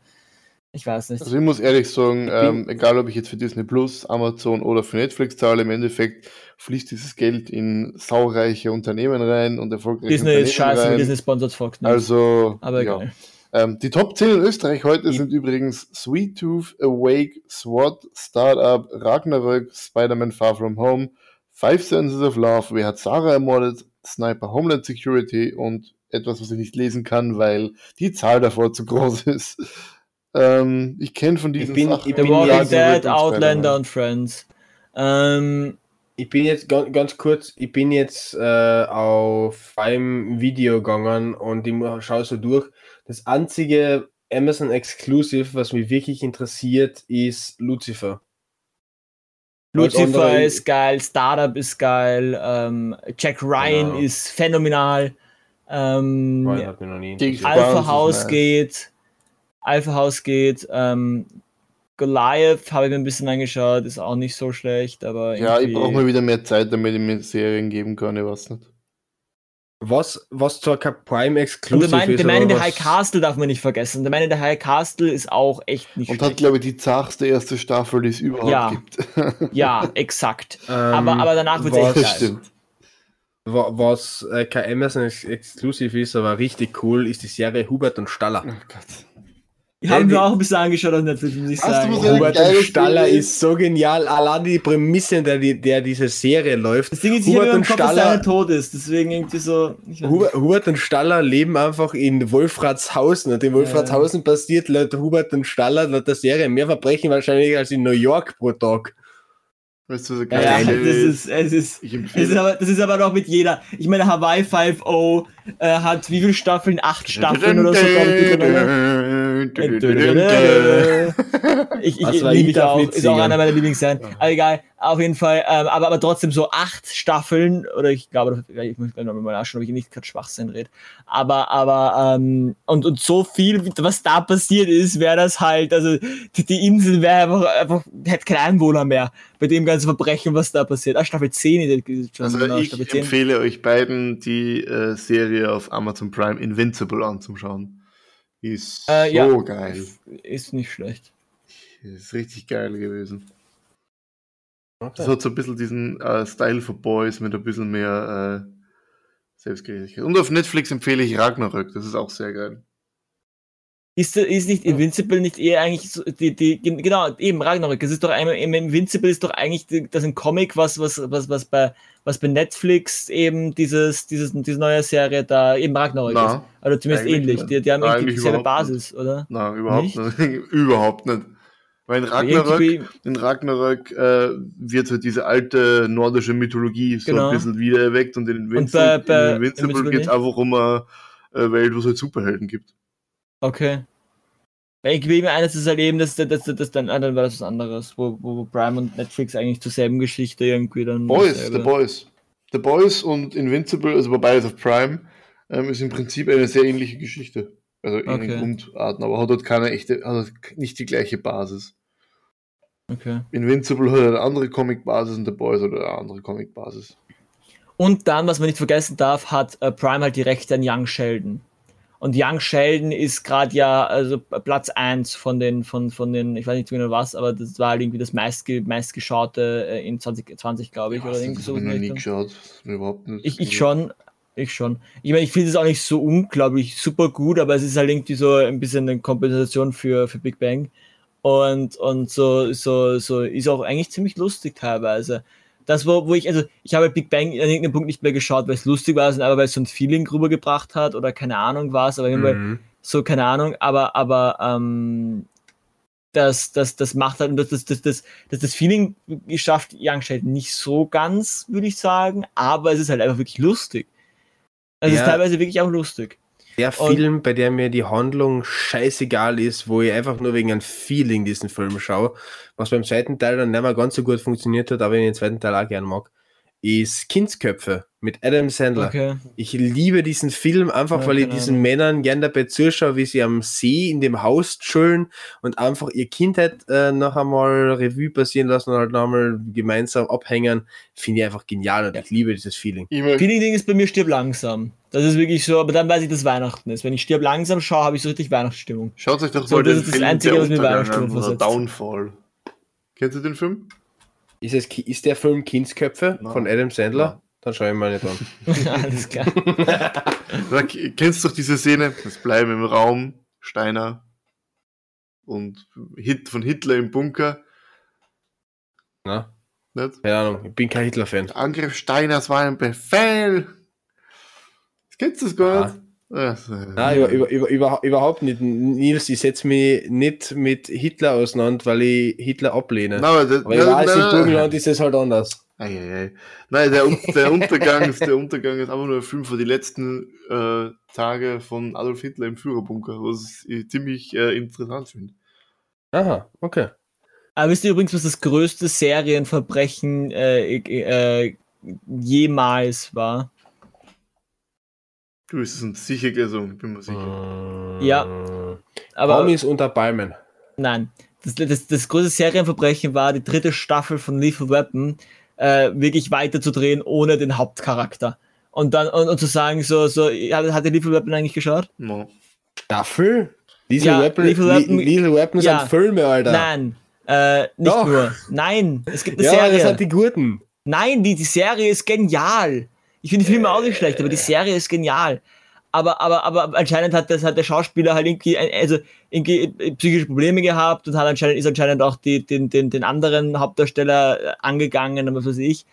ich weiß nicht. Also ich muss ehrlich sagen, ähm, egal ob ich jetzt für Disney Plus, Amazon oder für Netflix zahle, im Endeffekt fließt dieses Geld in saureiche Unternehmen rein und erfolgreiche Disney Unternehmen ist scheiße, rein. Disney sponsert Fox nicht. Also, aber ja. Ähm, die Top 10 in Österreich heute sind übrigens Sweet Tooth, Awake, SWAT, Startup, Ragnarök, Spider-Man Far From Home, Five Senses of Love, Wer hat Sarah ermordet, Sniper Homeland Security und etwas, was ich nicht lesen kann, weil die Zahl davor zu groß ist. Ähm, ich kenne von diesen bin- Sachen ich The bin Walking Dead, Outlander und Friends. Ähm, Ich bin jetzt ganz, ganz kurz, ich bin jetzt äh, auf einem Video gegangen und ich schaue so durch. Das einzige Amazon Exclusive, was mich wirklich interessiert, ist Lucifer. Lucifer andere- ist geil, Startup ist geil, ähm, Jack Ryan Genau. ist phänomenal. Ähm, Weil hat mich noch nie Die-. Alpha House nice. geht. Alpha House geht. Ähm, Goliath habe ich mir ein bisschen angeschaut, ist auch nicht so schlecht, aber Ja, ich brauche mal wieder mehr Zeit, damit ich mir Serien geben kann, ich weiß nicht. Was, was zwar kein Prime Exclusive der meine, ist, der meine der High Castle darf man nicht vergessen. Der meine der High Castle ist auch echt nicht Und hat, schlecht. glaube ich, die zachste erste Staffel, die es überhaupt Ja. gibt. Ja, exakt. Ähm, aber, aber danach wird es was- echt geil. was äh, kein Amazon Ex- Exclusive ist, aber richtig cool, ist die Serie Hubert und Staller. Oh Gott. Die haben wir auch ein bisschen angeschaut auf Netflix, muss ich sagen. Hubert geile und Staller Serie ist so genial. Allein die Prämisse, in der, der diese Serie läuft. Das Ding ist, Hubert und Kopf, dass Staller- einer tot ist. Deswegen irgendwie so. Hubert, Hubert und Staller leben einfach in Wolfratshausen und in Wolfratshausen passiert laut Hubert und Staller laut der Serie mehr Verbrechen wahrscheinlich als in New York pro Tag. Weißt du, so nicht. Ja, ja, geil das ist, es ist, das ist, aber, das ist aber noch mit jeder. Ich meine, Hawaii 5.0 äh, hat wie viele Staffeln? Acht Staffeln oder so, ich. Ich, liebe auch. Ist auch einer meiner Lieblingsserien. Aber egal, auf jeden Fall. Ähm, aber, aber trotzdem so acht Staffeln, oder ich glaube, ich muss gleich noch mal nachschauen, ob ich nicht gerade Schwachsinn rede. Aber, aber, ähm, und, und so viel, was da passiert ist, wäre das halt, also die, die Insel wäre einfach, einfach, hätte keinen Einwohner mehr bei dem ganzen Verbrechen, was da passiert. Ah, Staffel 10 ist schon Also genau, ich Staffel 10. empfehle euch beiden, die äh, Serie auf Amazon Prime Invincible anzuschauen. Ist Äh, so ja. geil. Ist nicht schlecht. Ist richtig geil gewesen. Das hat so ein bisschen diesen äh, Style for Boys mit ein bisschen mehr äh, Selbstgerechtigkeit. Und auf Netflix empfehle ich Ragnarök, das ist auch sehr geil. Ist, ist nicht Invincible nicht eher eigentlich so, die, die, genau, eben Ragnarök, das ist doch einmal, Invincible ist doch eigentlich die, das ein Comic, was, was, was, was bei, was bei Netflix eben dieses, dieses, diese neue Serie da eben Ragnarök Na, ist. Also zumindest ähnlich. nicht. Die, die haben irgendwie eigentlich dieselbe Basis, oder? Nein, überhaupt Nicht? nicht. überhaupt nicht. Weil in Ragnarök, in Ragnarök äh, wird halt diese alte nordische Mythologie so Genau. ein bisschen wiedererweckt und in Und Invincible, bei- bei in Invincible Invincible geht es nicht? einfach um eine äh, Welt, wo es halt Superhelden gibt. Okay. Weil ich will mir eines ist halt eben, dass das, das, das dann, ah, dann war das was anderes, wo, wo Prime und Netflix eigentlich zur selben Geschichte irgendwie dann. Boys, dasselbe- The Boys. The Boys und Invincible, also bei beides auf Prime, ähm, ist im Prinzip eine sehr ähnliche Geschichte. Also in Okay. den Grundarten, aber hat dort keine echte, hat nicht die gleiche Basis. Okay. Invincible hat eine andere Comic-Basis und The Boys hat eine andere Comic-Basis. Und dann, was man nicht vergessen darf, hat äh, Prime halt die Rechte an Young Sheldon. Und Young Sheldon ist gerade ja also Platz 1 von den, von, von den, ich weiß nicht genau was, aber das war halt irgendwie das meistge, meistgeschaute äh, in 2020, glaube ich, oder irgendwie so. ich noch nie geschaut. Überhaupt nicht. Ich, ich schon, ich schon. Ich meine, ich finde es auch nicht so unglaublich super gut, aber es ist halt irgendwie so ein bisschen eine Kompensation für, für Big Bang. Und, und so, so, so ist auch eigentlich ziemlich lustig teilweise. Das, wo, wo ich, also ich habe Big Bang an irgendeinem Punkt nicht mehr geschaut, weil es lustig war, sondern aber weil es so ein Feeling rübergebracht hat oder keine Ahnung was, aber irgendwie Mhm. so, keine Ahnung, aber, aber ähm, das, das, das macht halt, und das, das, das, das, das, das Feeling schafft Young Sheldon nicht so ganz, würde ich sagen, aber es ist halt einfach wirklich lustig. Also es Ja. ist teilweise wirklich auch lustig. Der Und- Film, bei dem mir die Handlung scheißegal ist, wo ich einfach nur wegen einem Feeling diesen Film schaue, was beim zweiten Teil dann nicht mehr ganz so gut funktioniert hat, aber ich den zweiten Teil auch gern mag, ist Kindsköpfe mit Adam Sandler. Okay. Ich liebe diesen Film einfach, Ja, weil ich diesen Ahnung. Männern gern dabei zuschaue, wie sie am See in dem Haus chillen und einfach ihr Kindheit äh, noch einmal Revue passieren lassen und halt noch einmal gemeinsam abhängen. Finde ich einfach genial und ich liebe dieses Feeling. Feeling-Ding ist bei mir stirb langsam. Das ist wirklich so, aber dann weiß ich, dass Weihnachten ist. Wenn ich stirb langsam schaue, habe ich so richtig Weihnachtsstimmung. schaut euch doch So, mal das den ist das Film Einzige, Der was mir Weihnachtsstimmung versetzt. Downfall. Kennst du den Film? Ist, es, ist der Film Kindsköpfe Nein. von Adam Sandler? Nein. Dann schaue ich mal nicht an. Alles klar. Sag, kennst du doch diese Szene? Es bleiben im Raum Steiner und Hit von Hitler im Bunker. Na? Nicht? Keine Ahnung, ich bin kein Hitler-Fan. Angriff Steiners war ein Befehl. Kennst du das gar nicht? Ja, so- Nein, über, über, über, über, überhaupt nicht. Nils, ich setze mich nicht mit Hitler auseinander, weil ich Hitler ablehne. Nein, aber das, Aber ich weiß, in Burgenland ist es halt anders. Eieiei. Nein, der, der, Untergang ist, der Untergang ist einfach nur ein Film von die letzten äh, Tage von Adolf Hitler im Führerbunker, was ich ziemlich äh, interessant finde. Aha, okay. Aber wisst ihr übrigens, was das größte Serienverbrechen äh, äh, jemals war? Du bist es uns sicher gesungen, bin mir sicher. Ja. Aber Promis unter Palmen. nein. Das, das, das größte Serienverbrechen war die dritte Staffel von Lethal Weapon, äh, wirklich weiterzudrehen ohne den Hauptcharakter. Und dann und, und zu sagen, so, so, hat, ihr Lethal Weapon eigentlich geschaut? No. Staffel? Lethal Ja, Weapon, Lethal Weapon- Lethal Weapon Ja. sind Filme, Alter. Nein. Äh, nicht Doch. nur. Nein, es gibt eine ja, Serie. das sind die Guten. Nein, die, die Serie ist genial. Ich finde die Filme auch nicht schlecht, aber die Serie ist genial. Aber, aber, aber anscheinend hat, das, hat der Schauspieler halt irgendwie, ein- also irgendwie psychische Probleme gehabt und hat anscheinend, ist anscheinend auch die, den, den, den anderen Hauptdarsteller äh, angegangen und was weiß ich.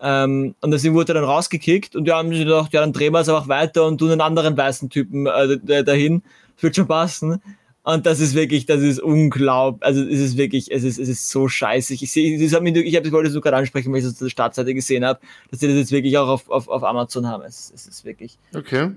Ähm, und deswegen wurde er dann rausgekickt und ja, haben sie gedacht, ja, dann drehen wir es einfach weiter und tun einen anderen weißen Typen äh, da- dahin. Das wird schon passen. Und das ist wirklich, das ist unglaublich. Also es ist wirklich, es ist, es ist so scheiße. Ich sehe, ich habe das wollte es nur gerade ansprechen, weil ich das auf der Startseite gesehen habe, dass sie das jetzt wirklich auch auf, auf, auf Amazon haben. Es, es ist wirklich Okay.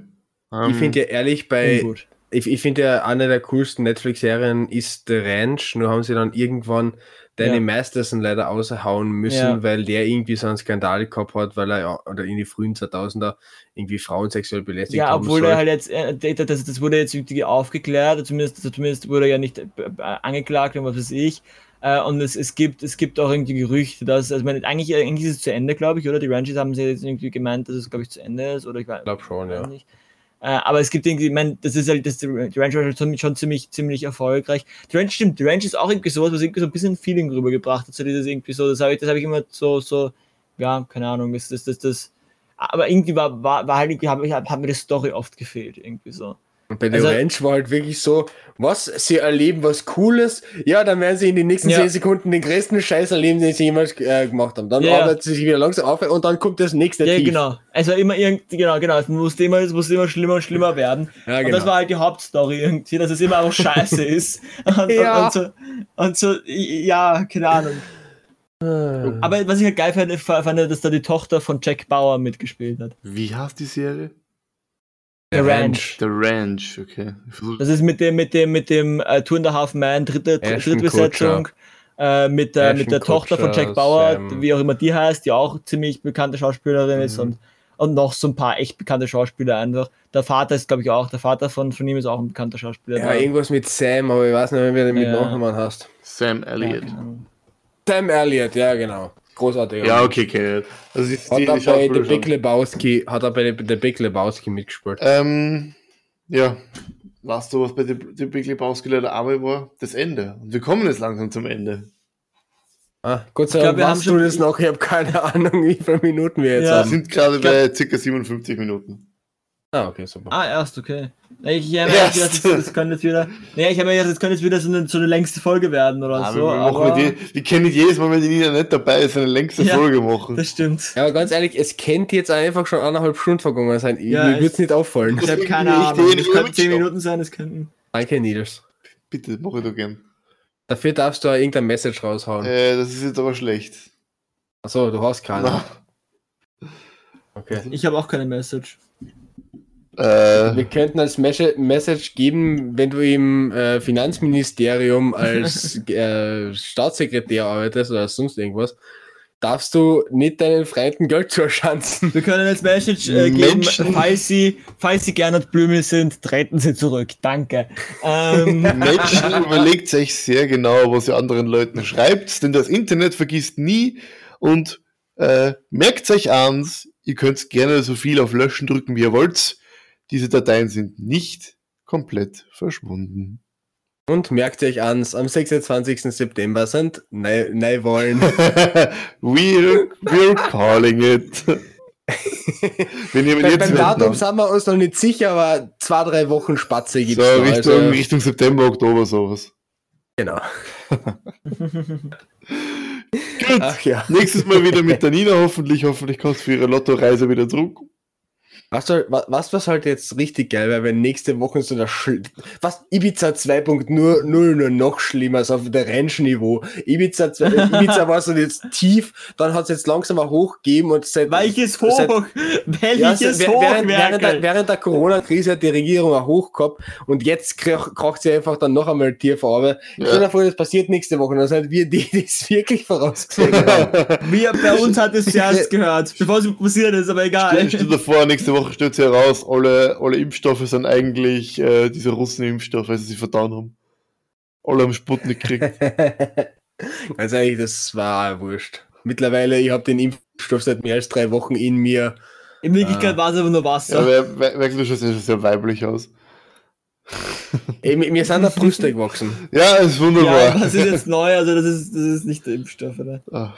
Ich Ähm, finde ja ehrlich, bei, ungut. ich, ich finde ja, eine der coolsten Netflix-Serien ist The Ranch, nur haben sie dann irgendwann Danny Ja. Masterson leider außerhauen müssen, Ja. weil der irgendwie so einen Skandal gehabt hat, weil er ja, oder in die frühen 2000er irgendwie Frauen sexuell belästigt Ja, haben obwohl er halt jetzt, äh, das, das wurde jetzt irgendwie aufgeklärt, zumindest, zumindest wurde er ja nicht äh, angeklagt und was weiß ich. Äh, und es, es, gibt, es gibt auch irgendwie Gerüchte, dass, also meine, eigentlich, eigentlich ist es zu Ende, glaube ich, oder? Die Ranches haben sie jetzt irgendwie gemeint, dass es, glaube ich, zu Ende ist, oder ich weiß Ich glaube schon, ja. nicht. Äh, aber es gibt irgendwie, ich meine, das ist halt, das, die Ranch war schon, schon ziemlich, ziemlich erfolgreich. Die Ranch stimmt, die Ranch ist auch irgendwie sowas, was irgendwie so ein bisschen Feeling rübergebracht hat, so dieses irgendwie so, das habe ich, das habe ich immer so, so, ja, keine Ahnung, das, das, das, das, aber irgendwie war, war, war halt irgendwie, hat, hat, hat mir die Story oft gefehlt, irgendwie so. Und bei der Also- Ranch war halt wirklich so, was, sie erleben was Cooles, ja, dann werden sie in den nächsten Ja. 10 Sekunden den größten Scheiß erleben, den sie jemals äh, gemacht haben. Dann Ja, arbeiten sie sich wieder langsam auf und dann kommt das nächste Ja, Tief. genau. Es war immer irgendwie, genau, genau. Es musste immer, es musste immer schlimmer und schlimmer werden. Ja, Und genau. das war halt die Hauptstory irgendwie, dass es immer auch scheiße ist. Und, Ja. und, und, so, und so, ja, keine Ahnung. Ah. Aber was ich halt geil fand, fand dass da die Tochter von Jack Bauer mitgespielt hat. Wie heißt die Serie? The Ranch. The Ranch, okay. Das ist mit dem, mit dem, mit dem äh, Two and a Half Man, dritte, Ashton Drittbesetzung. Äh, mit der, mit der Ashton Tochter von Kutcher, Jack Bauer, Sam. wie auch immer die heißt, die auch ziemlich bekannte Schauspielerin ist Mhm. und, und noch so ein paar echt bekannte Schauspieler einfach. Der Vater ist, glaube ich, auch, der Vater von, von ihm ist auch ein bekannter Schauspieler. Ja, irgendwas mit Sam, aber ich weiß nicht, wer den mit Ja. Nachnamen hast. Sam Elliott. keine Ahnung. Sam Elliott, ja, genau. Großartig. Ja, okay, okay. Also die, Hat die, er bei The Big. Lebowski, hat er bei The Big Lebowski mitgespielt. Ähm, ja. Weißt du, was bei The, Big Lebowski leider einmal war? Das Ende. Und wir kommen jetzt langsam zum Ende. Ah, Gott sei Ich Dank wir haben weißt du schon- das noch, ich habe keine Ahnung, wie viele Minuten wir jetzt Ja. Wir haben. sind gerade Ich glaub- bei circa 57 Minuten. Ah, okay, super. Ah, erst, okay. Ich, habe mir gedacht, das, könnte jetzt wieder. Nee, ich habe mir gedacht, das könnte jetzt wieder so eine, so eine längste Folge werden oder Aber so. wir, machen aber wir können nicht jedes Mal, wenn die Nina nicht dabei ist, eine längste Ja. Folge machen. das stimmt. Ja, aber ganz ehrlich, es könnte jetzt einfach schon eineinhalb Stunden vergangen sein. Ja, Mir würde es es- nicht auffallen. Ich habe keine Ahnung. könnten 10 mitstoppen. Minuten sein, das könnten. Danke, Nieders. Bitte, das mache ich doch gern. Dafür darfst du auch irgendein Message raushauen. Äh, das ist jetzt aber schlecht. Achso, du hast keine. Na, Okay. Ich habe auch keine Message. Äh, Wir könnten als Mes- Message geben, wenn du im äh, Finanzministerium als äh, Staatssekretär arbeitest oder sonst irgendwas, darfst du nicht deinen Freunden Geld zuerschanzen. Wir können jetzt Message äh, geben, falls Sie, falls Sie Gernot Blümel sind, treten Sie zurück. Danke. Ähm, Menschen überlegt sich sehr genau, was ihr anderen Leuten schreibt, denn das Internet vergisst nie und äh, merkt euch eins, ihr könnt gerne so viel auf Löschen drücken, wie ihr wollt. Diese Dateien sind nicht komplett verschwunden. Und merkt euch ans, am 26. September sind Neu- Neuwahlen. we're, we're calling it. Wenn ihr Bei, jetzt beim Datum sind wir uns noch nicht sicher, aber zwei, drei Wochen Spatze gibt so es Richtung, Also, Richtung September, Oktober sowas. genau. Gut. Ach ja. Nächstes Mal wieder mit der Nina hoffentlich. Hoffentlich kommst du für ihre Lottoreise wieder zurück. Weißt du, wa- was, was halt jetzt richtig geil wäre, wenn nächste Woche so der Schl was Ibiza 2.0 nur noch schlimmer, so auf der Ranch-Niveau. Ibiza, 2 Ibiza war so jetzt tief, dann hat es jetzt langsam mal hochgegeben und seit welches seit- Hoch? Ja, Welches also, Hoch? während, während, der, während der Corona-Krise hat die Regierung auch hoch gehabt und jetzt krach- kracht sie einfach dann noch einmal tief aber Ja. Stell dir vor, das passiert nächste Woche, dann sind wir die, die es wirklich vorausgesehen haben. Wir, bei uns hat es zuerst gehört, bevor es passiert ist, aber egal. Stell dir vor, nächste Woche stellt sich heraus, alle, alle Impfstoffe sind eigentlich äh, diese Russen-Impfstoffe, weil sie sie vertan haben. Alle haben Sputnik gekriegt. Ganz ehrlich, das war auch wurscht. Mittlerweile, ich habe den Impfstoff seit mehr als drei Wochen in mir. In Wirklichkeit war es aber nur Ja, Wasser. aber wir- wirklich schaut sehr, sehr weiblich aus. Ey, mir sind da Brüste gewachsen. Ja, ist Ja, wunderbar. das ist jetzt neu, also das ist, das ist nicht der Impfstoff, oder? Ah.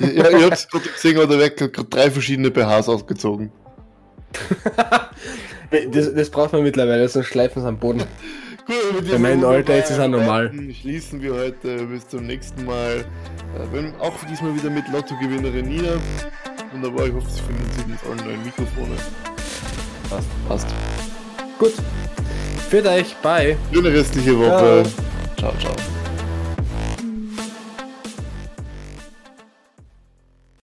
Ja, ihr habt gerade gesehen, hat der Weg gerade drei verschiedene BHs ausgezogen. Das, das braucht man mittlerweile, sonst schleifen sie am Boden. Gut, mit Bei meinem Alter ist es auch normal. Schließen wir heute bis zum nächsten Mal. Äh, wenn, auch diesmal wieder mit Lottogewinnerin Nina. Wunderbar, ich hoffe, Sie finden sich mit allen neuen Mikrofone. Passt. Passt. Gut. Für euch, bye. Schöne restliche Woche. ciao. ciao.